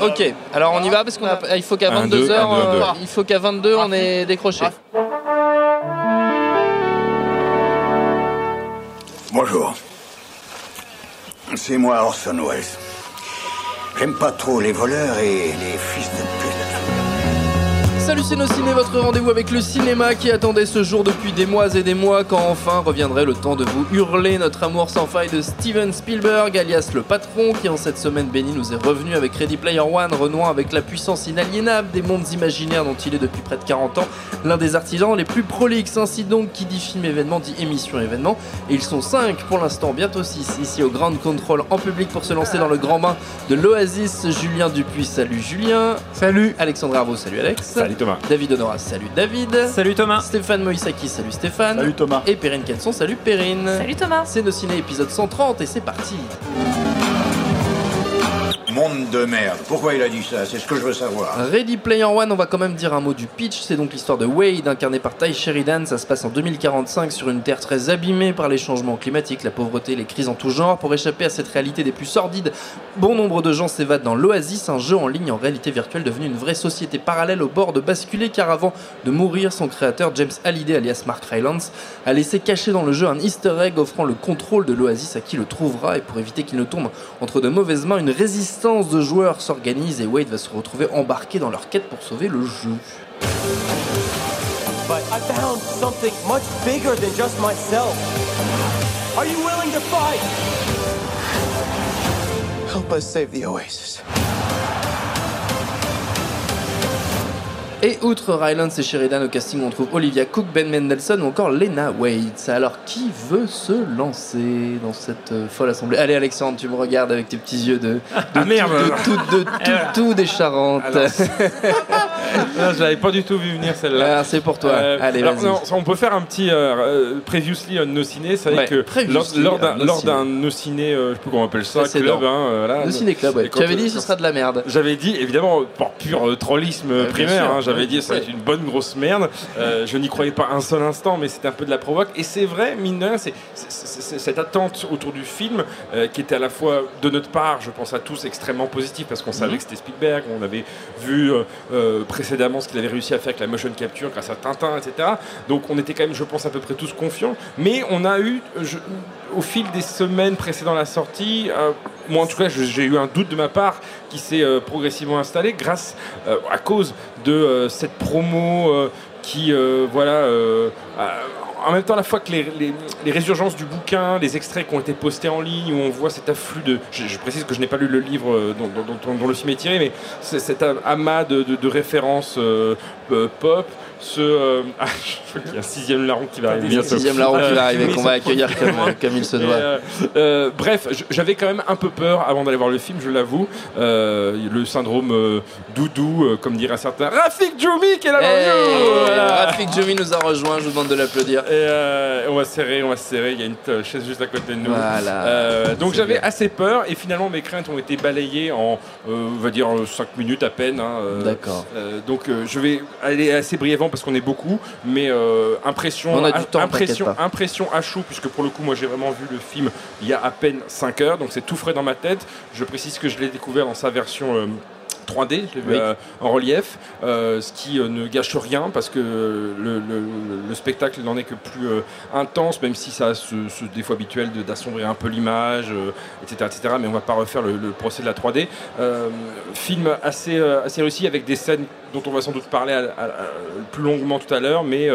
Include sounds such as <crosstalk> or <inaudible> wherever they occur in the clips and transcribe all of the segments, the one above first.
Ok, alors on y va parce qu'il faut qu'à 22h, euh, il faut qu'à 22 on ait décroché. Bonjour. C'est moi Orson Welles. J'aime pas trop les voleurs et les fils de pute. Salut c'est Ciné, votre rendez-vous avec le cinéma qui attendait ce jour depuis des mois et des mois quand enfin reviendrait le temps de vous hurler notre amour sans faille de Steven Spielberg alias le patron qui en cette semaine bénie nous est revenu avec Ready Player One renouant avec la puissance inaliénable des mondes imaginaires dont il est depuis près de 40 ans l'un des artisans les plus prolixes ainsi donc qui dit film événement dit émission événement. Et ils sont 5 pour l'instant bientôt 6 ici au Grand Control en public pour se lancer dans le grand bain de l'Oasis. Julien Dupuis salut Julien. Salut. Alexandre Arvo salut Alex. Salut David Honora, salut David. Salut Thomas. Stéphane Moïsaki, salut Stéphane. Salut Thomas. Et Perrine Kenson, salut Perrine. Salut Thomas. C'est nos ciné épisode 130 et c'est parti. Monde de merde. Pourquoi il a dit ça? C'est ce que je veux savoir. Ready Player One, on va quand même dire un mot du pitch. C'est donc l'histoire de Wade, incarné par Ty Sheridan. Ça se passe en 2045 sur une Terre très abîmée par les changements climatiques, la pauvreté, les crises en tout genre. Pour échapper à cette réalité des plus sordides, bon nombre de gens s'évadent dans l'Oasis, un jeu en ligne en réalité virtuelle devenu une vraie société parallèle au bord de basculer. Car avant de mourir, son créateur, James Hallyday, alias Mark Rylance, a laissé cacher dans le jeu un easter egg offrant le contrôle de l'Oasis à qui le trouvera. Et pour éviter qu'il ne tombe entre de mauvaises mains, une résistance de joueurs s'organise et Wade va se retrouver embarqué dans leur quête pour sauver le jeu. But I found something much bigger than just myself. Are you willing to fight? Help us save the Oasis. Et outre Rylance et Sheridan au casting, on trouve Olivia Cook, Ben Mendelssohn ou encore Lena Waits. Alors, qui veut se lancer dans cette euh, folle assemblée Allez, Alexandre, tu me regardes avec tes petits yeux de, de ah, merde de, tout, de, tout, tout des Charentes. Non, je l'avais pas du tout vu venir celle-là. Ah, c'est pour toi. Euh, Allez, alors, non, on peut faire un petit euh, previously on nos ciné. C'est vrai que lors, d'un nos ciné, je sais plus comment on appelle ça, club. Hein, voilà, nos ciné club. Ouais. Tu avais dit ce sera de la merde. J'avais dit évidemment pour pur trollisme primaire. Hein, j'avais dit ça va être une bonne grosse merde. Euh, je n'y croyais pas un seul instant, mais c'était un peu de la provoque. Et c'est vrai, mine de rien, c'est cette attente autour du film euh, qui était à la fois de notre part, je pense à tous, extrêmement positive parce qu'on savait mhm. que c'était Spielberg, on avait vu euh, précédemment ce qu'il avait réussi à faire avec la motion capture grâce à Tintin, etc. Donc on était quand même, je pense, à peu près tous confiants. Mais on a eu, au fil des semaines précédant la sortie, moi en tout cas, j'ai eu un doute de ma part qui s'est progressivement installé grâce à cause de euh, cette promo euh, qui, euh, voilà, en même temps, à la fois que les, résurgences du bouquin, les extraits qui ont été postés en ligne, où on voit cet afflux de. Je, précise que je n'ai pas lu le livre dont, le film est tiré, mais cet amas de, de références pop ce. Euh, <laughs> ah, il y a un sixième larron qui va arriver bientôt. sixième larron qui va arriver, qu'on va accueillir comme, il se doit. Euh, euh, bref, j'avais quand même un peu peur avant d'aller voir le film, je l'avoue. le syndrome doudou, comme dirait certains. Rafik Djoumi qui est là hey, Rafik Djoumi nous a rejoint, je vous demande de l'applaudir. Et on va serrer, on va serrer. Il y a une chaise juste à côté de nous. Voilà. donc j'avais assez peur et finalement mes craintes ont été balayées en, on va dire, 5 minutes à peine. Hein, D'accord. donc je vais aller assez brièvement parce qu'on est beaucoup, mais euh, impression, On a du temps, impression, impression à chaud, puisque pour le coup, moi j'ai vraiment vu le film il y a à peine 5 heures, donc c'est tout frais dans ma tête. Je précise que je l'ai découvert dans sa version. Euh, 3D, je l'ai vu euh, en relief, euh, ce qui euh, ne gâche rien parce que le, spectacle n'en est que plus intense, même si ça a ce, défaut habituel d'assombrir un peu l'image, etc., etc. Mais on va pas refaire le, procès de la 3D. film assez, assez réussi avec des scènes dont on va sans doute parler plus longuement tout à l'heure, mais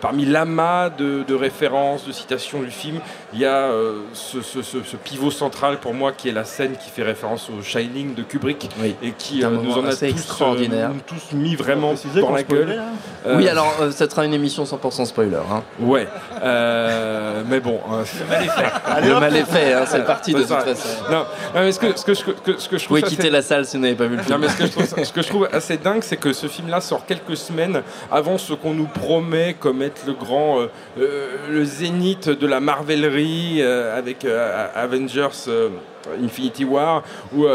parmi l'amas de, références, de citations du film, il y a ce, pivot central pour moi qui est la scène qui fait référence au Shining de Kubrick et qui nous en a tous, extraordinaire. Euh, tous mis vraiment dans la gueule. Euh, oui, alors euh, ça sera une émission 100% spoiler. Hein. Ouais, mais bon, <laughs> le mal est fait. Hein, c'est parti de toute façon. Non, mais ce que, ce que, ce que, ce que je trouve. Vous pouvez quitter la salle si vous n'avez pas vu le film. Non, mais ce que, je trouve, ce que je trouve assez dingue, c'est que ce film-là sort quelques semaines avant ce qu'on nous promet comme être le grand, le zénith de la marvellerie avec Avengers. Infinity War, où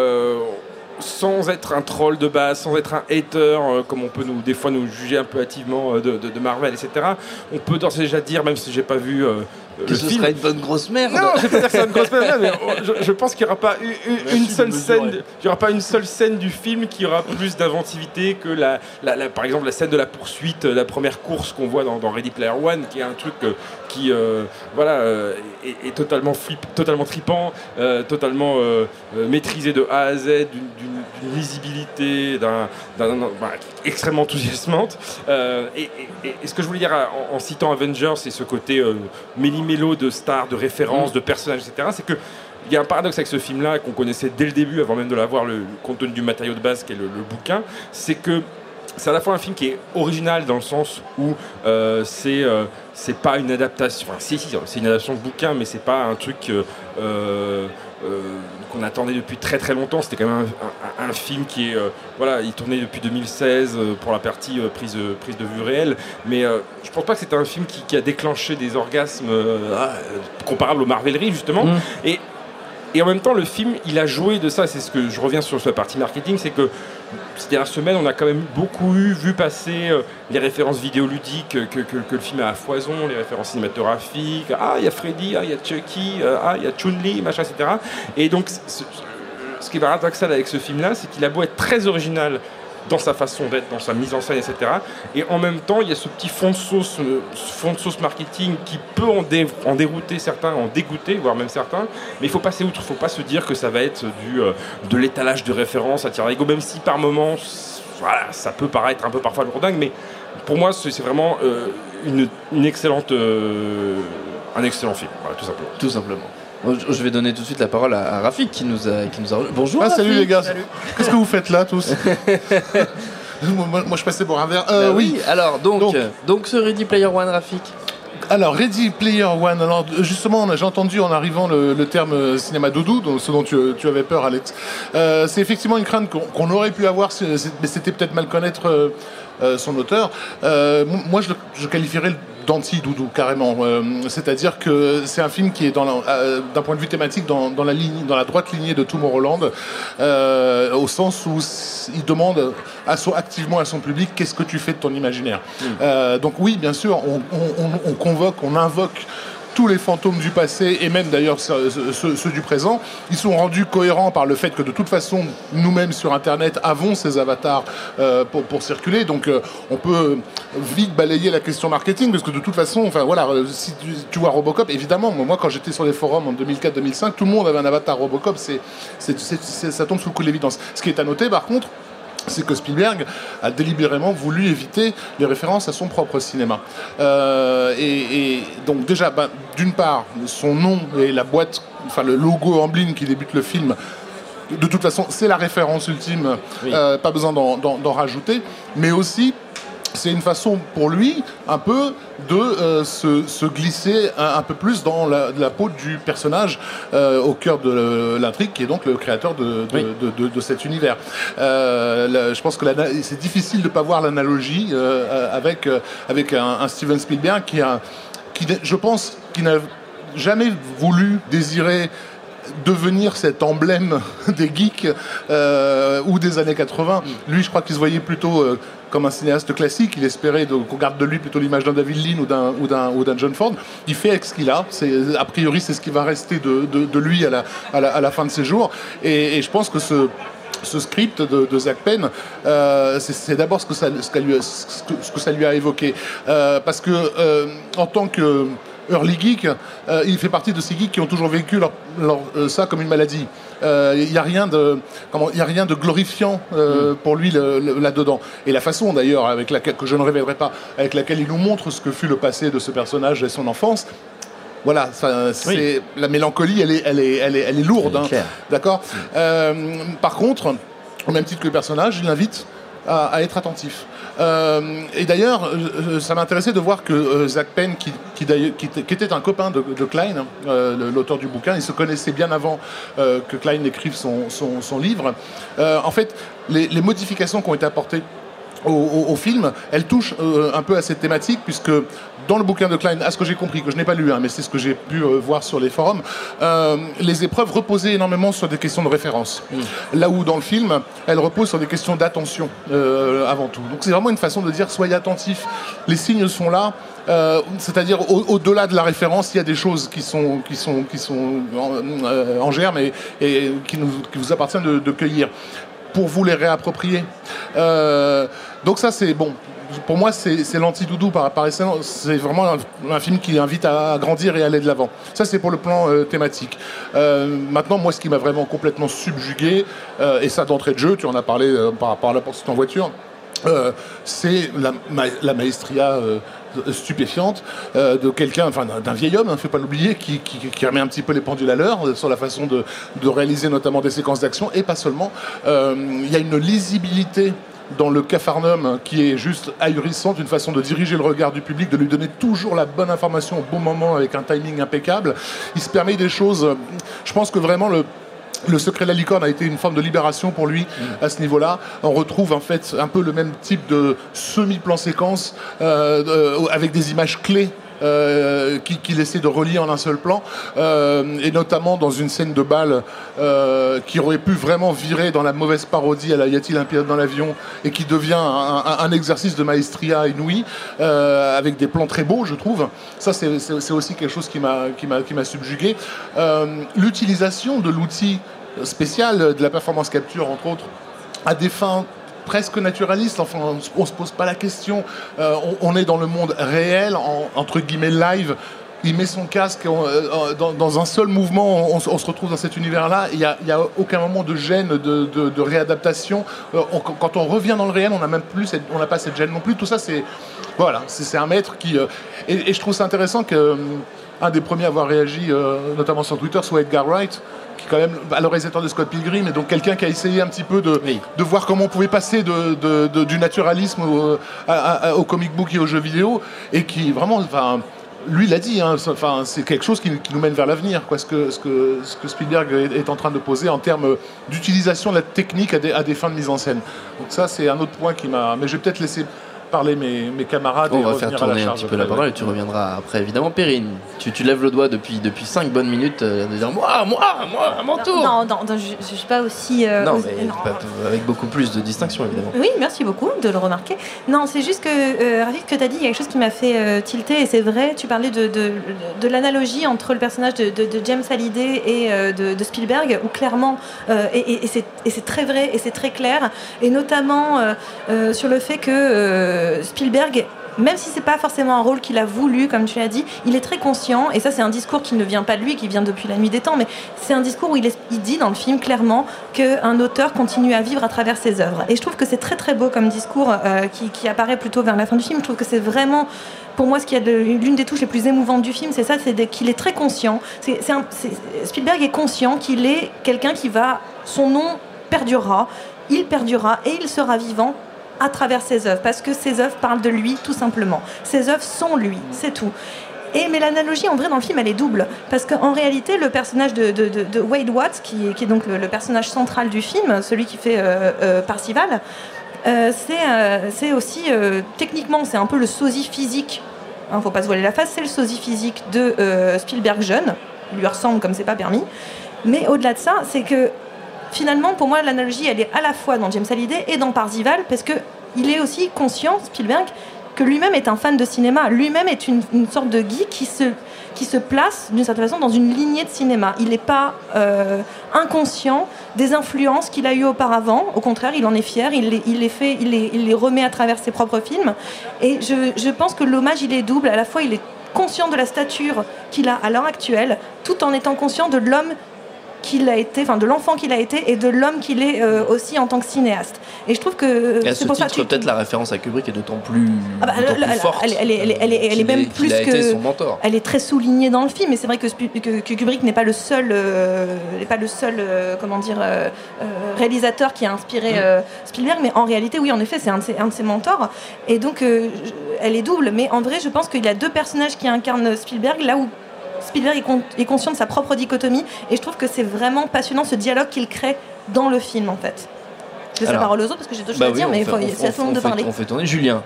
sans être un troll de base, sans être un hater, euh, comme on peut nous, des fois nous juger un peu hâtivement euh, de, Marvel, etc. On peut d'ores et déjà dire, même si j'ai pas vu euh, que ce sera une bonne grosse merde. Non, je vais pas dire que c'est une grosse merde, mais <laughs> je, pense qu'il n'y aura pas une, une seule scène. Il y aura pas une seule scène du film qui aura plus d'inventivité que la, la, par exemple la scène de la poursuite, la première course qu'on voit dans, dans, Ready Player One, qui est un truc euh, qui euh, voilà euh, est, totalement flip, totalement tripant, totalement maîtrisé de A à Z, d'une lisibilité, d'un bah, extrêmement enthousiasmante. Et, ce que je voulais dire en, citant Avengers, c'est ce côté euh, méli-mélo de stars, de références, mm. de personnages, etc. C'est que il y a un paradoxe avec ce film-là qu'on connaissait dès le début, avant même de l'avoir, le, contenu du matériau de base qui est le, bouquin, c'est que c'est à la fois un film qui est original dans le sens où euh, c'est euh, c'est pas une adaptation. Enfin, si, si, c'est une adaptation de bouquin, mais c'est pas un truc euh, qu'on attendait depuis très très longtemps. C'était quand même un, film qui est. voilà, il tournait depuis 2016 pour la partie prise, prise de vue réelle. Mais je pense pas que c'était un film qui, a déclenché des orgasmes ah, comparables aux Marveleries, justement. Mmh. Et et en même temps, le film, il a joué de ça. C'est ce que je reviens sur la partie marketing, c'est que ces dernières semaines, on a quand même beaucoup eu, vu passer euh, les références vidéoludiques que, que, le film a à foison, les références cinématographiques. Ah, il y a Freddy, ah, il y a Chucky, euh, ah, il y a Chun-Li, machin, etc. Et donc, ce, ce qui est paradoxal avec ce film-là, c'est qu'il a beau être très original dans sa façon d'être, dans sa mise en scène, etc. Et en même temps, il y a ce petit fond de sauce, euh, fond de sauce marketing qui peut en, dérouter certains, en dégoûter, voire même certains. Mais il faut passer outre, il ne faut pas se dire que ça va être du, euh, de l'étalage de référence à Thierry même si par moments, voilà, ça peut paraître un peu parfois lourdingue, mais pour moi, c'est vraiment euh, une, excellente, un excellent film, tout simplement. Tout simplement. Je vais donner tout de suite la parole à, Rafik qui nous a, qui nous a... Bonjour. Ah, salut les gars. Qu'est-ce que vous faites là tous <laughs> moi, je passais pour un verre. Euh, bah oui. Alors donc, donc, ce Ready Player One, Rafik. Alors, Ready Player One, alors justement, j'ai entendu en arrivant le, terme euh, cinéma doudou, donc ce dont tu, avais peur, Alex. Euh, c'est effectivement une crainte qu'on aurait pu avoir, mais c'était peut-être mal connaître son auteur. moi, je, je qualifierais d'anti-doudou carrément. Euh, c'est-à-dire que c'est un film qui est euh, d'un point de vue thématique dans, la ligne, dans la droite lignée de Tomorrowland, euh, au sens où il demande à son, activement à son public qu'est-ce que tu fais de ton imaginaire? Mm. donc oui, bien sûr, on convoque, on invoque tous les fantômes du passé et même d'ailleurs ceux, du présent, ils sont rendus cohérents par le fait que de toute façon, nous-mêmes sur Internet avons ces avatars euh, pour, circuler. Donc euh, on peut vite balayer la question marketing parce que de toute façon, enfin voilà, euh, si tu, vois Robocop, évidemment, moi quand j'étais sur les forums en 2004-2005, tout le monde avait un avatar Robocop, ça tombe sous le coup de l'évidence. Ce qui est à noter par contre, c'est que Spielberg a délibérément voulu éviter les références à son propre cinéma. Euh, et, donc déjà, ben, d'une part, son nom et la boîte, enfin le logo emblème qui débute le film, de toute façon, c'est la référence ultime, euh, pas besoin d'en rajouter, mais aussi c'est une façon pour lui un peu de euh, se, glisser un, peu plus dans la, peau du personnage euh, au cœur de l'intrigue qui est donc le créateur de, de, cet univers. Euh, je pense que c'est difficile de ne pas voir l'analogie avec, avec un, Steven Spielberg qui, a, qui je pense, qui n'a jamais voulu désirer devenir cet emblème <laughs> des geeks ou des années 80. Lui, je crois qu'il se voyait plutôt comme un cinéaste classique. Il espérait qu'on garde de lui plutôt l'image d'un David Lean ou d'un, John Ford. Il fait avec ce qu'il a. C'est, a priori, c'est ce qui va rester de, de, lui à la, à la, à, la, fin de ses jours. Et, je pense que ce, ce script de, de Zach Penn, euh, c'est, d'abord ce ce, ce, que, ça lui a évoqué. Euh, parce que euh, en tant que early geek, il fait partie de ces geeks qui ont toujours vécu ça comme une maladie. Il euh, n'y a rien de comment il a rien de glorifiant euh, mm. pour lui là-dedans. Et la façon d'ailleurs avec laquelle que je ne révélerai pas, avec laquelle il nous montre ce que fut le passé de ce personnage et son enfance, voilà, c'est la mélancolie, elle est, elle est, elle est, elle est lourde, hein. d'accord? Euh, par contre, au même titre que le personnage, il invite à, être attentif. Euh, et d'ailleurs, euh, ça m'intéressait de voir que euh, Zach Penn, qui, qui, qui, était un copain de, Klein, l'auteur du bouquin, il se connaissait bien avant que Klein écrive son, livre. en fait, les, modifications qui ont été apportées au, film, elle touche euh, un peu à cette thématique, puisque dans le bouquin de Klein, à ce que j'ai compris, que je n'ai pas lu, hein, mais c'est ce que j'ai pu euh, voir sur les forums, euh, les épreuves reposaient énormément sur des questions de référence. Mm. Là où dans le film, elles reposent sur des questions d'attention avant tout. Donc c'est vraiment une façon de dire soyez attentifs, les signes sont là. c'est-à-dire au-delà de la référence, il y a des choses qui sont, qui sont, qui sont en, germe et, qui, nous, qui, vous appartient de, de cueillir pour vous les réapproprier. Euh, donc ça, c'est bon. Pour moi, c'est l'anti-doudou par, par. C'est vraiment un, film qui invite à, grandir et à aller de l'avant. Ça, c'est pour le plan euh, thématique. Euh, maintenant, moi, ce qui m'a vraiment complètement subjugué, et ça d'entrée de jeu, tu en as parlé par rapport à la poursuite en voiture, c'est la, maestria stupéfiante euh, de quelqu'un, enfin d'un vieil homme, ne hein, faut pas l'oublier, qui, remet un petit peu les pendules à l'heure euh, sur la façon de, réaliser notamment des séquences d'action et pas seulement. Euh, il y a une lisibilité dans le cafarnum qui est juste ahurissante, une façon de diriger le regard du public, de lui donner toujours la bonne information au bon moment avec un timing impeccable. Il se permet des choses. Je pense que vraiment le secret de la licorne a été une forme de libération pour lui à ce niveau-là. On retrouve en fait un peu le même type de semi-plan séquence euh, euh, avec des images clés euh, qu'il essaie de relier en un seul plan, euh, et notamment dans une scène de balle euh, qui aurait pu vraiment virer dans la mauvaise parodie à la Y a-t-il un pilote dans l'avion, et qui devient un, exercice de maestria inouï, avec des plans très beaux, je trouve. Ça, c'est aussi quelque chose qui m'a subjugué. L'utilisation de l'outil spécial de la performance capture, entre autres, à des fins presque naturaliste. Enfin, on ne se pose pas la question. Euh, on, est dans le monde réel, entre guillemets live. Il met son casque euh, dans, un seul mouvement, on, se retrouve dans cet univers-là. Il n'y a, aucun moment de gêne, de, réadaptation. Euh, quand on revient dans le réel, on n'a même plus, on n'a pas cette gêne non plus. Tout ça, c'est voilà, c'est un maître qui. Et, et, je trouve ça intéressant que un des premiers à avoir réagi, notamment sur Twitter, soit Edgar Wright, quand même à le réalisateur de Scott Pilgrim, et donc quelqu'un qui a essayé un petit peu de, de voir comment on pouvait passer de, du naturalisme au, comic book et aux jeux vidéo, et qui vraiment, enfin, lui l'a dit, hein, enfin, c'est quelque chose qui, nous mène vers l'avenir, quoi, ce que, ce, que, ce que Spielberg est, en train de poser en termes d'utilisation de la technique à des, à des fins de mise en scène. Donc ça, c'est un autre point qui m'a... Mais je vais peut-être laisser parler mes, mes camarades. On va faire tourner un petit peu la parole et tu reviendras après. Évidemment, Perrine, tu, tu lèves le doigt depuis, depuis 5 bonnes minutes euh, de dire Moi, moi, moi, à mon tour Non, non, je ne suis pas aussi. Euh, non, mais avec beaucoup plus de distinction, évidemment. Oui, merci beaucoup de le remarquer. Non, c'est juste que, euh, que tu as dit, il y a quelque chose qui m'a fait euh, tilter, et c'est vrai, tu parlais de, de, de l'analogie entre le personnage de, James Hallyday et de, Spielberg, où clairement, et, et c'est très vrai, et c'est très clair, et notamment sur le fait que Spielberg même si c'est pas forcément un rôle qu'il a voulu, comme tu l'as dit, il est très conscient, et ça c'est un discours qui ne vient pas de lui, qui vient depuis la nuit des temps, mais c'est un discours où il, dit dans le film clairement qu'un auteur continue à vivre à travers ses œuvres. Et je trouve que c'est très très beau comme discours euh, qui, apparaît plutôt vers la fin du film. Je trouve que c'est vraiment, pour moi, ce qui est l'une des touches les plus émouvantes du film, c'est ça, c'est qu'il est très conscient. Spielberg est conscient qu'il est quelqu'un qui va, son nom perdurera, il perdurera et il sera vivant à travers ses œuvres, parce que ses œuvres parlent de lui, tout simplement. Ses œuvres sont lui, c'est tout. Et, mais l'analogie, en vrai, dans le film, elle est double. Parce qu'en réalité, le personnage de, Wade Watts, qui, est donc le, personnage central du film, celui qui fait euh, euh, Parcival, euh, c'est aussi, techniquement, c'est un peu le sosie physique, il hein, ne faut pas se voiler la face, c'est le sosie physique de Spielberg jeune. Il lui ressemble comme c'est pas permis. Mais au-delà de ça, c'est que finalement, pour moi, l'analogie, elle est à la fois dans James Hallyday et dans Parzival, parce que il est aussi conscient, Spielberg, que lui-même est un fan de cinéma. Lui-même est une, sorte de geek qui se, qui se place, d'une certaine façon, dans une lignée de cinéma. Il n'est pas euh, inconscient des influences qu'il a eues auparavant. Au contraire, il en est fier, il les, il les fait, il les, il les, remet à travers ses propres films. Et je, je pense que l'hommage, il est double. À la fois, il est conscient de la stature qu'il a à l'heure actuelle, tout en étant conscient de l'homme qu'il a été, enfin de l'enfant qu'il a été et de l'homme qu'il est euh, aussi en tant que cinéaste. Et je trouve que c'est pour ça que peut-être la référence à Kubrick est d'autant plus, ah bah, forte. Elle, est, même plus que son mentor. Elle est très soulignée dans le film, et c'est vrai que, Kubrick n'est pas le seul, euh, n'est pas le seul, euh, comment dire, réalisateur qui a inspiré mm. Spielberg, mais en réalité, oui, en effet, c'est un, un, de ses mentors. Et donc, elle est double. Mais en vrai, je pense qu'il y a deux personnages qui incarnent Spielberg, là où Spielberg est, conscient de sa propre dichotomie et je trouve que c'est vraiment passionnant ce dialogue qu'il crée dans le film en fait. Je laisse la parole aux autres parce que j'ai d'autres bah choses à dire, mais c'est à tout le monde de parler. On fait tourner Julien.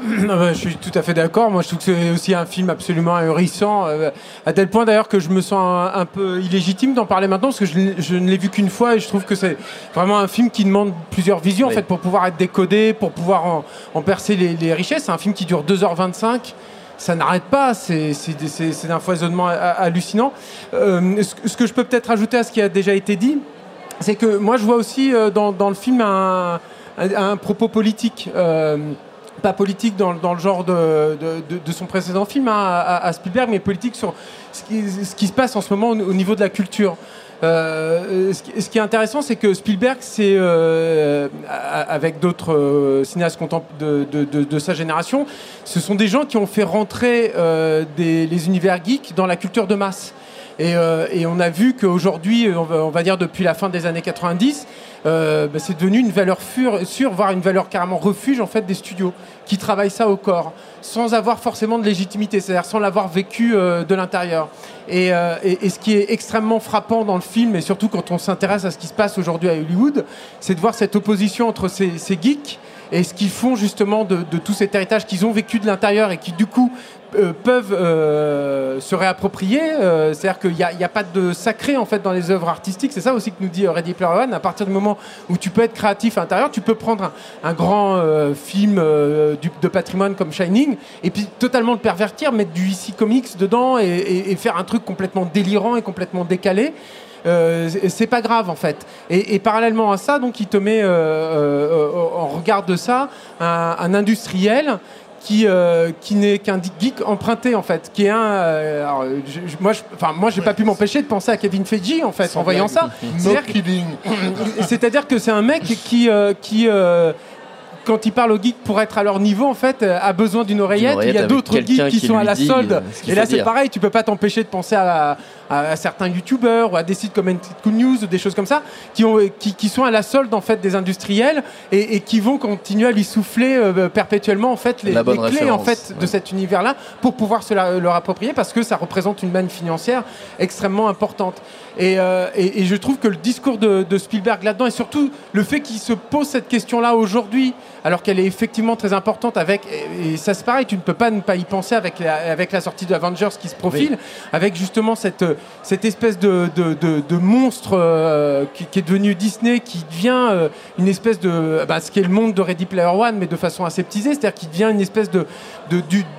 <clears throat> Ah bah, je suis tout à fait d'accord. Moi, je trouve que c'est aussi un film absolument ahurissant, euh, à tel point d'ailleurs que je me sens un, peu illégitime d'en parler maintenant, parce que je, ne l'ai vu qu'une fois et je trouve que c'est vraiment un film qui demande plusieurs visions en fait pour pouvoir être décodé, pour pouvoir en, percer les, richesses. C'est un film qui dure 2h25 ça n'arrête pas, c'est un foisonnement hallucinant. Euh, ce, que je peux peut-être ajouter à ce qui a déjà été dit, c'est que moi je vois aussi euh, dans, le film un, propos politique pas politique dans, le genre de, son précédent film hein, à, Spielberg, mais politique sur ce qui, se passe en ce moment au, niveau de la culture. Euh, ce, qui, est intéressant, c'est que Spielberg, c'est euh, avec d'autres euh, cinéastes de, de, sa génération, ce sont des gens qui ont fait rentrer les univers geeks dans la culture de masse. Et, on a vu qu'aujourd'hui, on va dire depuis la fin des années 90, euh, bah, c'est devenu une valeur sûre, voire une valeur carrément refuge en fait des studios qui travaillent ça au corps, sans avoir forcément de légitimité, c'est-à-dire sans l'avoir vécu euh, de l'intérieur. Euh, et, ce qui est extrêmement frappant dans le film, et surtout quand on s'intéresse à ce qui se passe aujourd'hui à Hollywood, c'est de voir cette opposition entre ces, geeks et ce qu'ils font justement de tout cet héritage qu'ils ont vécu de l'intérieur et qui du coup euh, peuvent euh, se réapproprier. Euh, c'est-à-dire qu'il n'y a, pas de sacré en fait dans les œuvres artistiques. C'est ça aussi que nous dit Ready Player One. À partir du moment où tu peux être créatif à l'intérieur, tu peux prendre un, grand film de patrimoine comme Shining et puis totalement le pervertir, mettre du ici Comics dedans et, faire un truc complètement délirant et complètement décalé. c'est pas grave en fait. Et, parallèlement à ça, donc il te met en regard de ça un industriel qui, euh, qui n'est qu'un geek emprunté en fait, qui est un. Euh, alors, moi, je, enfin, moi, j'ai pas pu m'empêcher de penser à Kevin Feige en fait en voyant ça. <laughs> C'est-à-dire que c'est un mec qui, euh, qui quand il parle aux geeks pour être à leur niveau, en fait, a besoin d'une oreillette. Il y a d'autres geeks qui, sont à la solde. Et là, c'est pareil, tu peux pas t'empêcher de penser à, à, certains youtubeurs ou à des sites comme Cool News ou des choses comme ça qui, ont, qui, qui, sont à la solde en fait des industriels et, et qui vont continuer à lui souffler euh, perpétuellement en fait les, clés en fait de cet univers là pour pouvoir se la, leur approprier parce que ça représente une manne financière extrêmement importante. Et, euh, et, et, je trouve que le discours de, de Spielberg là-dedans et surtout le fait qu'il se pose cette question-là aujourd'hui alors qu'elle est effectivement très importante avec et, ça c'est pareil tu ne peux pas ne pas y penser avec la, avec la sortie de Avengers qui se profile avec justement cette cette espèce de, monstre euh, qui, est devenu Disney, qui devient euh, une espèce de. Bah, ce qui est le monde de Ready Player One, mais de façon aseptisée, c'est-à-dire qui devient une espèce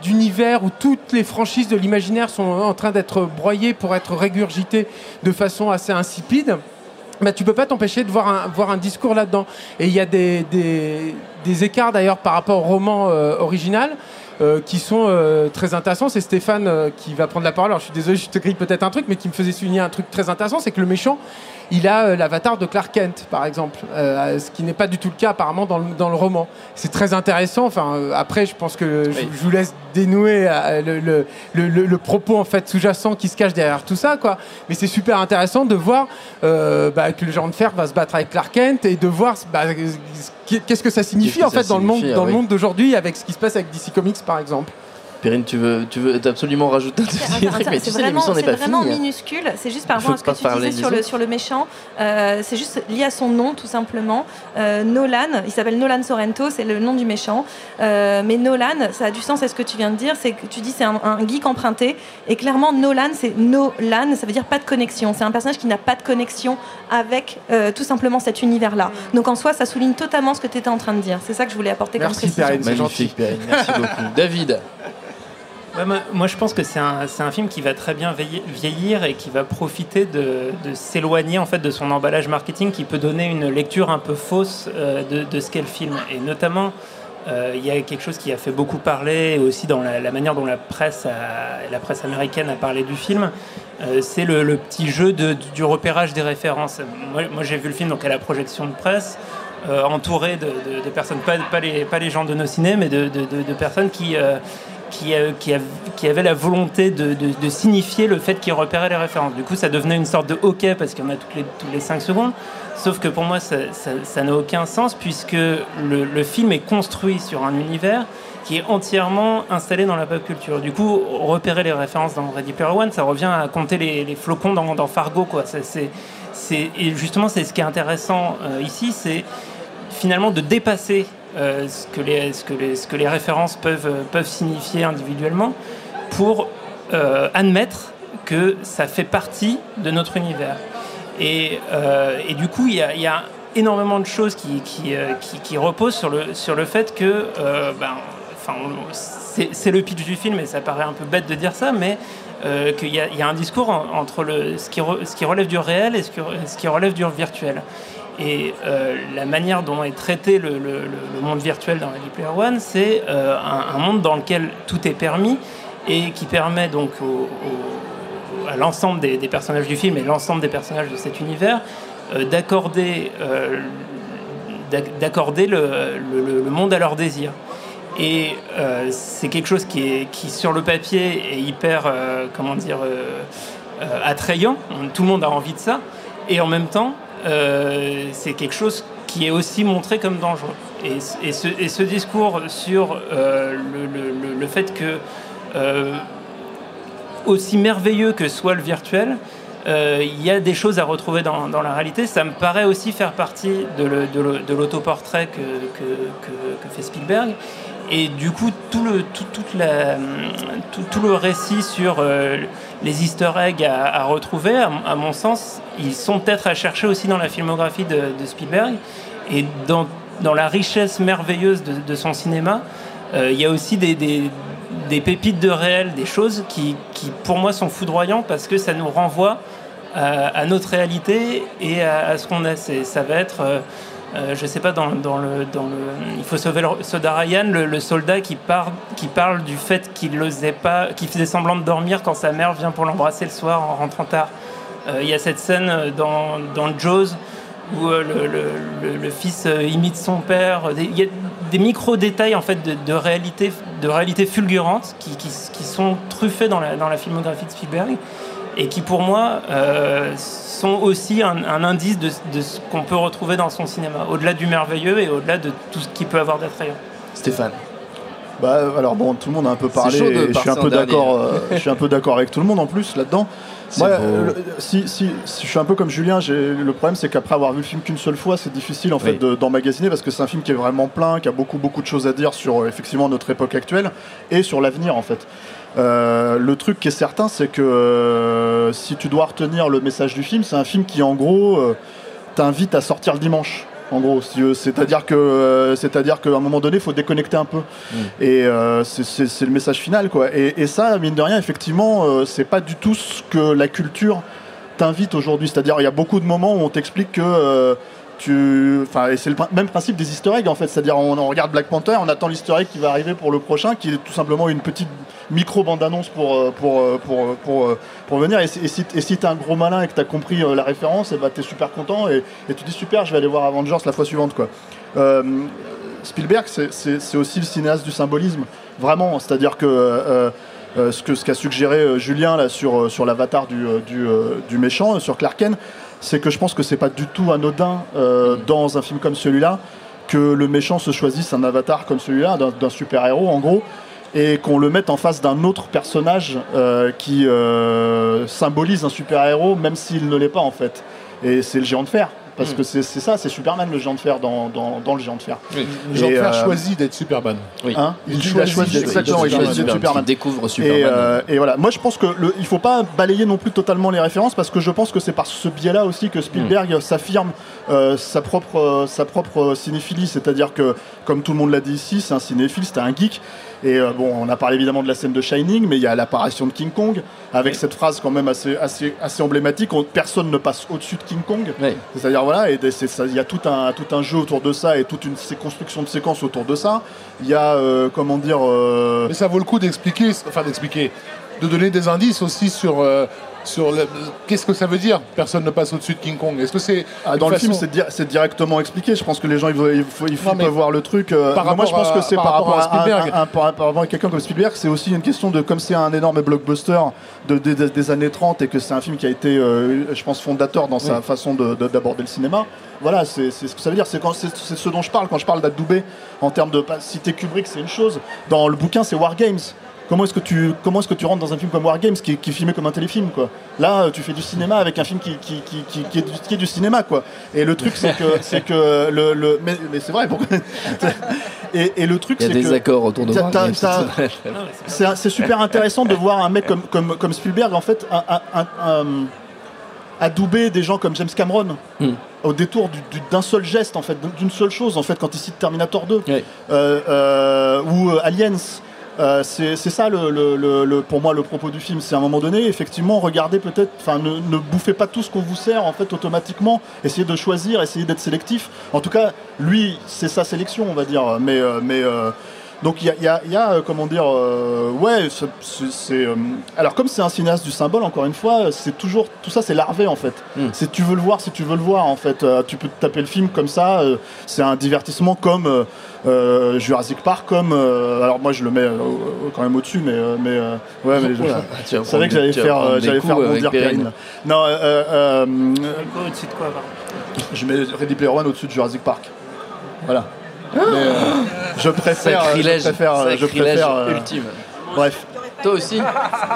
d'univers où toutes les franchises de l'imaginaire sont en train d'être broyées pour être régurgitées de façon assez insipide. Bah, tu peux pas t'empêcher de voir un, discours là-dedans. Et il y a des, des, écarts d'ailleurs par rapport au roman euh, original. Euh, qui sont euh, très intéressants. C'est Stéphane euh, qui va prendre la parole. Alors je suis désolé, je te grille peut-être un truc, mais qui me faisait souligner un truc très intéressant, c'est que le méchant, il a l'avatar de Clark Kent, par exemple, ce qui n'est pas du tout le cas apparemment dans le, dans le roman. C'est très intéressant. Enfin, après, je pense que je, vous laisse dénouer le, le, le, propos en fait sous-jacent qui se cache derrière tout ça, quoi. Mais c'est super intéressant de voir bah, que le genre de fer va se battre avec Clark Kent et de voir bah, qu'est-ce que ça signifie en fait dans le monde, dans le monde d'aujourd'hui avec ce qui se passe avec DC Comics par exemple. Perrine, tu veux, tu veux absolument rajouter un truc, mais tu sais, l'émission n'est pas finie. C'est vraiment minuscule. C'est juste par rapport à ce que tu disais sur le, sur le méchant. Euh, c'est juste lié à son nom, tout simplement. Euh, Nolan, il s'appelle Nolan Sorrento, c'est le nom du méchant. Euh, mais Nolan, ça a du sens à ce que tu viens de dire. C'est que tu dis c'est un, geek emprunté. Et clairement, Nolan, c'est Nolan, ça veut dire pas de connexion. C'est un personnage qui n'a pas de connexion avec tout simplement cet univers-là. Donc en soi, ça souligne totalement ce que tu étais en train de dire. C'est ça que je voulais apporter comme précision. Merci Perrine, c'est gentil. Merci beaucoup. David moi, je pense que c'est un, film qui va très bien vieillir et qui va profiter de, s'éloigner en fait de son emballage marketing qui peut donner une lecture un peu fausse euh, de, ce qu'est le film. Et notamment, euh, il y a quelque chose qui a fait beaucoup parler aussi dans la, manière dont la presse, américaine a parlé du film. Euh, c'est le, petit jeu du repérage des références. Moi, j'ai vu le film donc à la projection de presse. entouré de, personnes, pas, les, gens de nos ciné, mais de, personnes qui, qui, qui, avait la volonté de, signifier le fait qu'il repérait les références. Du coup, ça devenait une sorte de hockey parce qu'il y en a toutes les, toutes les 5 secondes. Sauf que pour moi, ça n'a aucun sens puisque le, film est construit sur un univers qui est entièrement installé dans la pop culture. Du coup, repérer les références dans Ready Player One, ça revient à compter les, flocons dans, Fargo. Et justement c'est ce qui est intéressant euh, ici, c'est finalement de dépasser euh, ce, que les, ce, que les, ce que les références peuvent, peuvent signifier individuellement pour euh, admettre que ça fait partie de notre univers. Et, euh, et du coup, il y a, y a énormément de choses qui, qui, qui- reposent sur le, sur le fait que, ben, enfin, c'est le pitch du film et ça paraît un peu bête de dire ça, mais qu'il y, y a un discours en- entre le, ce, qui ce qui relève du réel et ce qui, re- ce qui relève du virtuel. Et euh, la manière dont est traité le, monde virtuel dans Ready Player One, c'est euh, un, monde dans lequel tout est permis et qui permet donc à l'ensemble des, personnages du film et l'ensemble des personnages de cet univers euh, d'accorder d'ac- d'accorder le, monde à leur désir. Et c'est quelque chose qui, est, qui, sur le papier, est hyper, comment dire, attrayant. Tout le monde a envie de ça. Et en même temps, euh, c'est quelque chose qui est aussi montré comme dangereux. Et, ce, discours sur euh, le, fait que, euh, aussi merveilleux que soit le virtuel, il y a des choses à retrouver dans, la réalité. Ça me paraît aussi faire partie de, l'autoportrait que, fait Spielberg. Et du coup, tout le, tout, toute la, tout, tout le récit sur les easter eggs à, retrouver, à, mon- sens, ils sont peut-être à chercher aussi dans la filmographie de, Spielberg. Et dans, la richesse merveilleuse de, son cinéma, euh, il y a aussi des, pépites de réel, des choses qui, pour moi, sont foudroyantes parce que ça nous renvoie à, notre réalité et à, ce qu'on a. Ça va être, euh, euh, je sais pas, dans, dans le, dans le, il faut sauver le soldat Ryan, le, le soldat qui, part, qui parle du fait qu'il n'osait pas, qui faisait semblant de dormir quand sa mère vient pour l'embrasser le soir en rentrant tard. Euh, Il y a cette scène euh, dans, dans Jaws où euh, le, le- fils euh, imite son père. Il y a des micro-détails en fait de, de réalité, de réalité fulgurante qui, qui- qui sont truffés dans la, dans la filmographie de Spielberg et qui pour moi euh, sont aussi un, un indice de, de ce qu'on peut retrouver dans son cinéma, au-delà du merveilleux et au-delà de tout ce qu'il peut avoir d'attrayant. Stéphane. Bah, alors bon, tout le monde a un peu parlé. et je suis un peu d'accord. euh, je suis un peu d'accord avec tout le monde en plus là-dedans. Moi, le- si, si, si je suis un peu comme Julien, le problème c'est qu'après avoir vu le film qu'une seule fois, c'est difficile en fait Oui. de- d'emmagasiner parce que c'est un film qui est vraiment plein, qui a beaucoup beaucoup de choses à dire sur euh, effectivement notre époque actuelle et sur l'avenir en fait. Euh, le truc qui est certain, c'est que euh, si tu dois retenir le message du film, c'est un film qui en gros euh, t'invite à sortir le dimanche. En gros, c'est-à-dire que, euh, c'est-à-dire qu'à un moment donné, il faut déconnecter un peu. Et euh, c'est- le message final, quoi. Et, et ça, mine de rien, effectivement, euh, c'est pas du tout ce que la culture t'invite aujourd'hui. C'est-à-dire, il y a beaucoup de moments où on t'explique que enfin, c'est le même principe des Easter eggs en fait. C'est-à-dire, on, regarde Black Panther, on attend l'Easter egg qui va arriver pour le prochain, qui est tout simplement une petite micro bande annonce pour euh, pour euh, pour euh, pour, venir. Et, si- et si t'es un gros malin et que t'as compris la référence, et bah t'es super content et, et tu dis super, je vais aller voir Avengers la fois suivante, quoi. Spielberg, c'est- aussi le cinéaste du symbolisme, vraiment. C'est-à-dire que ce qu'a suggéré Julien là sur sur l'avatar du du, du méchant, sur Clark Kent, c'est que je pense que c'est pas du tout anodin euh, dans un film comme celui-là que le méchant se choisisse un avatar comme celui-là, d'un d'un super-héros en gros, et qu'on le mette en face d'un autre personnage euh, qui euh, symbolise un super-héros, même s'il ne l'est pas en fait. Et c'est le géant de fer. Parce que c'est ça, c'est Superman le géant de fer dans, dans, dans le géant de fer. Jean-Pierre Et, euh, choisit d'être Superman. Oui. Hein il, Il choisit- choisit d'être Superman. Il découvre Et, Superman. euh, et voilà, moi je pense que le, il faut pas balayer non plus totalement les références parce que je pense que c'est par ce biais-là aussi que Spielberg s'affirme euh, sa propre euh, sa propre cinéphilie, c'est-à-dire que comme tout le monde l'a dit ici, c'est un cinéphile, c'est un geek. Et euh, bon, on a parlé évidemment de la scène de Shining, mais il y a l'apparition de King Kong avec cette phrase quand même assez assez assez emblématique. On- personne ne passe au-dessus de King Kong. C'est-à-dire voilà, et il y a tout un tout un jeu autour de ça et toute une construction de séquences autour de ça. Il y a euh, comment dire. euh, Mais ça vaut le coup d'expliquer, enfin d'expliquer, de donner des indices aussi sur, euh, sur le- qu'est-ce que ça veut dire personne ne passe au-dessus de King Kong? Est-ce que c'est Ah, dans le façon- film, c'est di- c'est directement expliqué. Je pense que les gens, ils, veulent- il faut, il faut Non, mais peuvent voir le truc. euh, par non, moi, je pense que c'est par par, rapport à Spielberg. par rapport à quelqu'un comme Spielberg. C'est aussi une question de, comme c'est un énorme blockbuster de, de- de- des années 30 et que c'est un film qui a été, euh, je pense, fondateur dans sa façon de- de- d'aborder le cinéma. Voilà, c'est ce que ça veut dire. C'est quand- c'est ce dont je parle quand je parle d'Adoubé en termes de citer Kubrick, c'est une chose. Dans le bouquin, c'est War Games. Comment est-ce que tu comment est-ce que tu rentres dans un film comme War Games qui, est- qui est filmé comme un téléfilm quoi? Là, euh, tu fais du cinéma avec un film qui, qui, qui, qui- qui est, du, qui est du cinéma quoi. Et le truc c'est que <laughs> c'est que le, le mais, mais c'est vrai pourquoi? <laughs> Et, et le truc Il y a c'est des que accords autour de c'est c'est c'est super intéressant de voir un mec comme, comme, comme Spielberg en fait un- un- un- un- adouber des gens comme James Cameron Hmm. au détour du- du- d'un seul geste en fait d'une seule chose en fait quand il cite Terminator 2 Ouais. euh, euh, ou euh, Aliens Euh, c'est ça pour moi le propos du film. C'est à un moment donné effectivement regardez peut-être enfin ne, ne bouffez pas tout ce qu'on vous sert en fait automatiquement. Essayez de choisir essayez d'être sélectif. En tout cas lui c'est sa sélection on va dire. Mais euh, mais euh, donc il y a, il y a- il y a, euh, comment dire, euh, ouais, c'est- c'est c'est, euh, alors comme c'est un cinéaste du symbole, encore une fois, c'est toujours tout ça, c'est larvé en fait. Mm. Si tu veux le voir, si tu veux le voir en fait, euh, tu peux taper le film comme ça. euh, c'est un divertissement comme euh, euh, Jurassic Park, comme euh, alors moi je le mets euh, quand même au-dessus, mais euh, mais euh, ouais, mais je, je savais que j'allais faire, j'allais faire bondir Perrine. Non, euh, euh, euh, Quoi, au-dessus de quoi, pardon? je mets Ready Player One au-dessus de Jurassic Park. Voilà. Mais, euh, je préfère, Sacrilège, je préfère, euh, je sacrilège préfère. euh, ultime. Bref. Toi aussi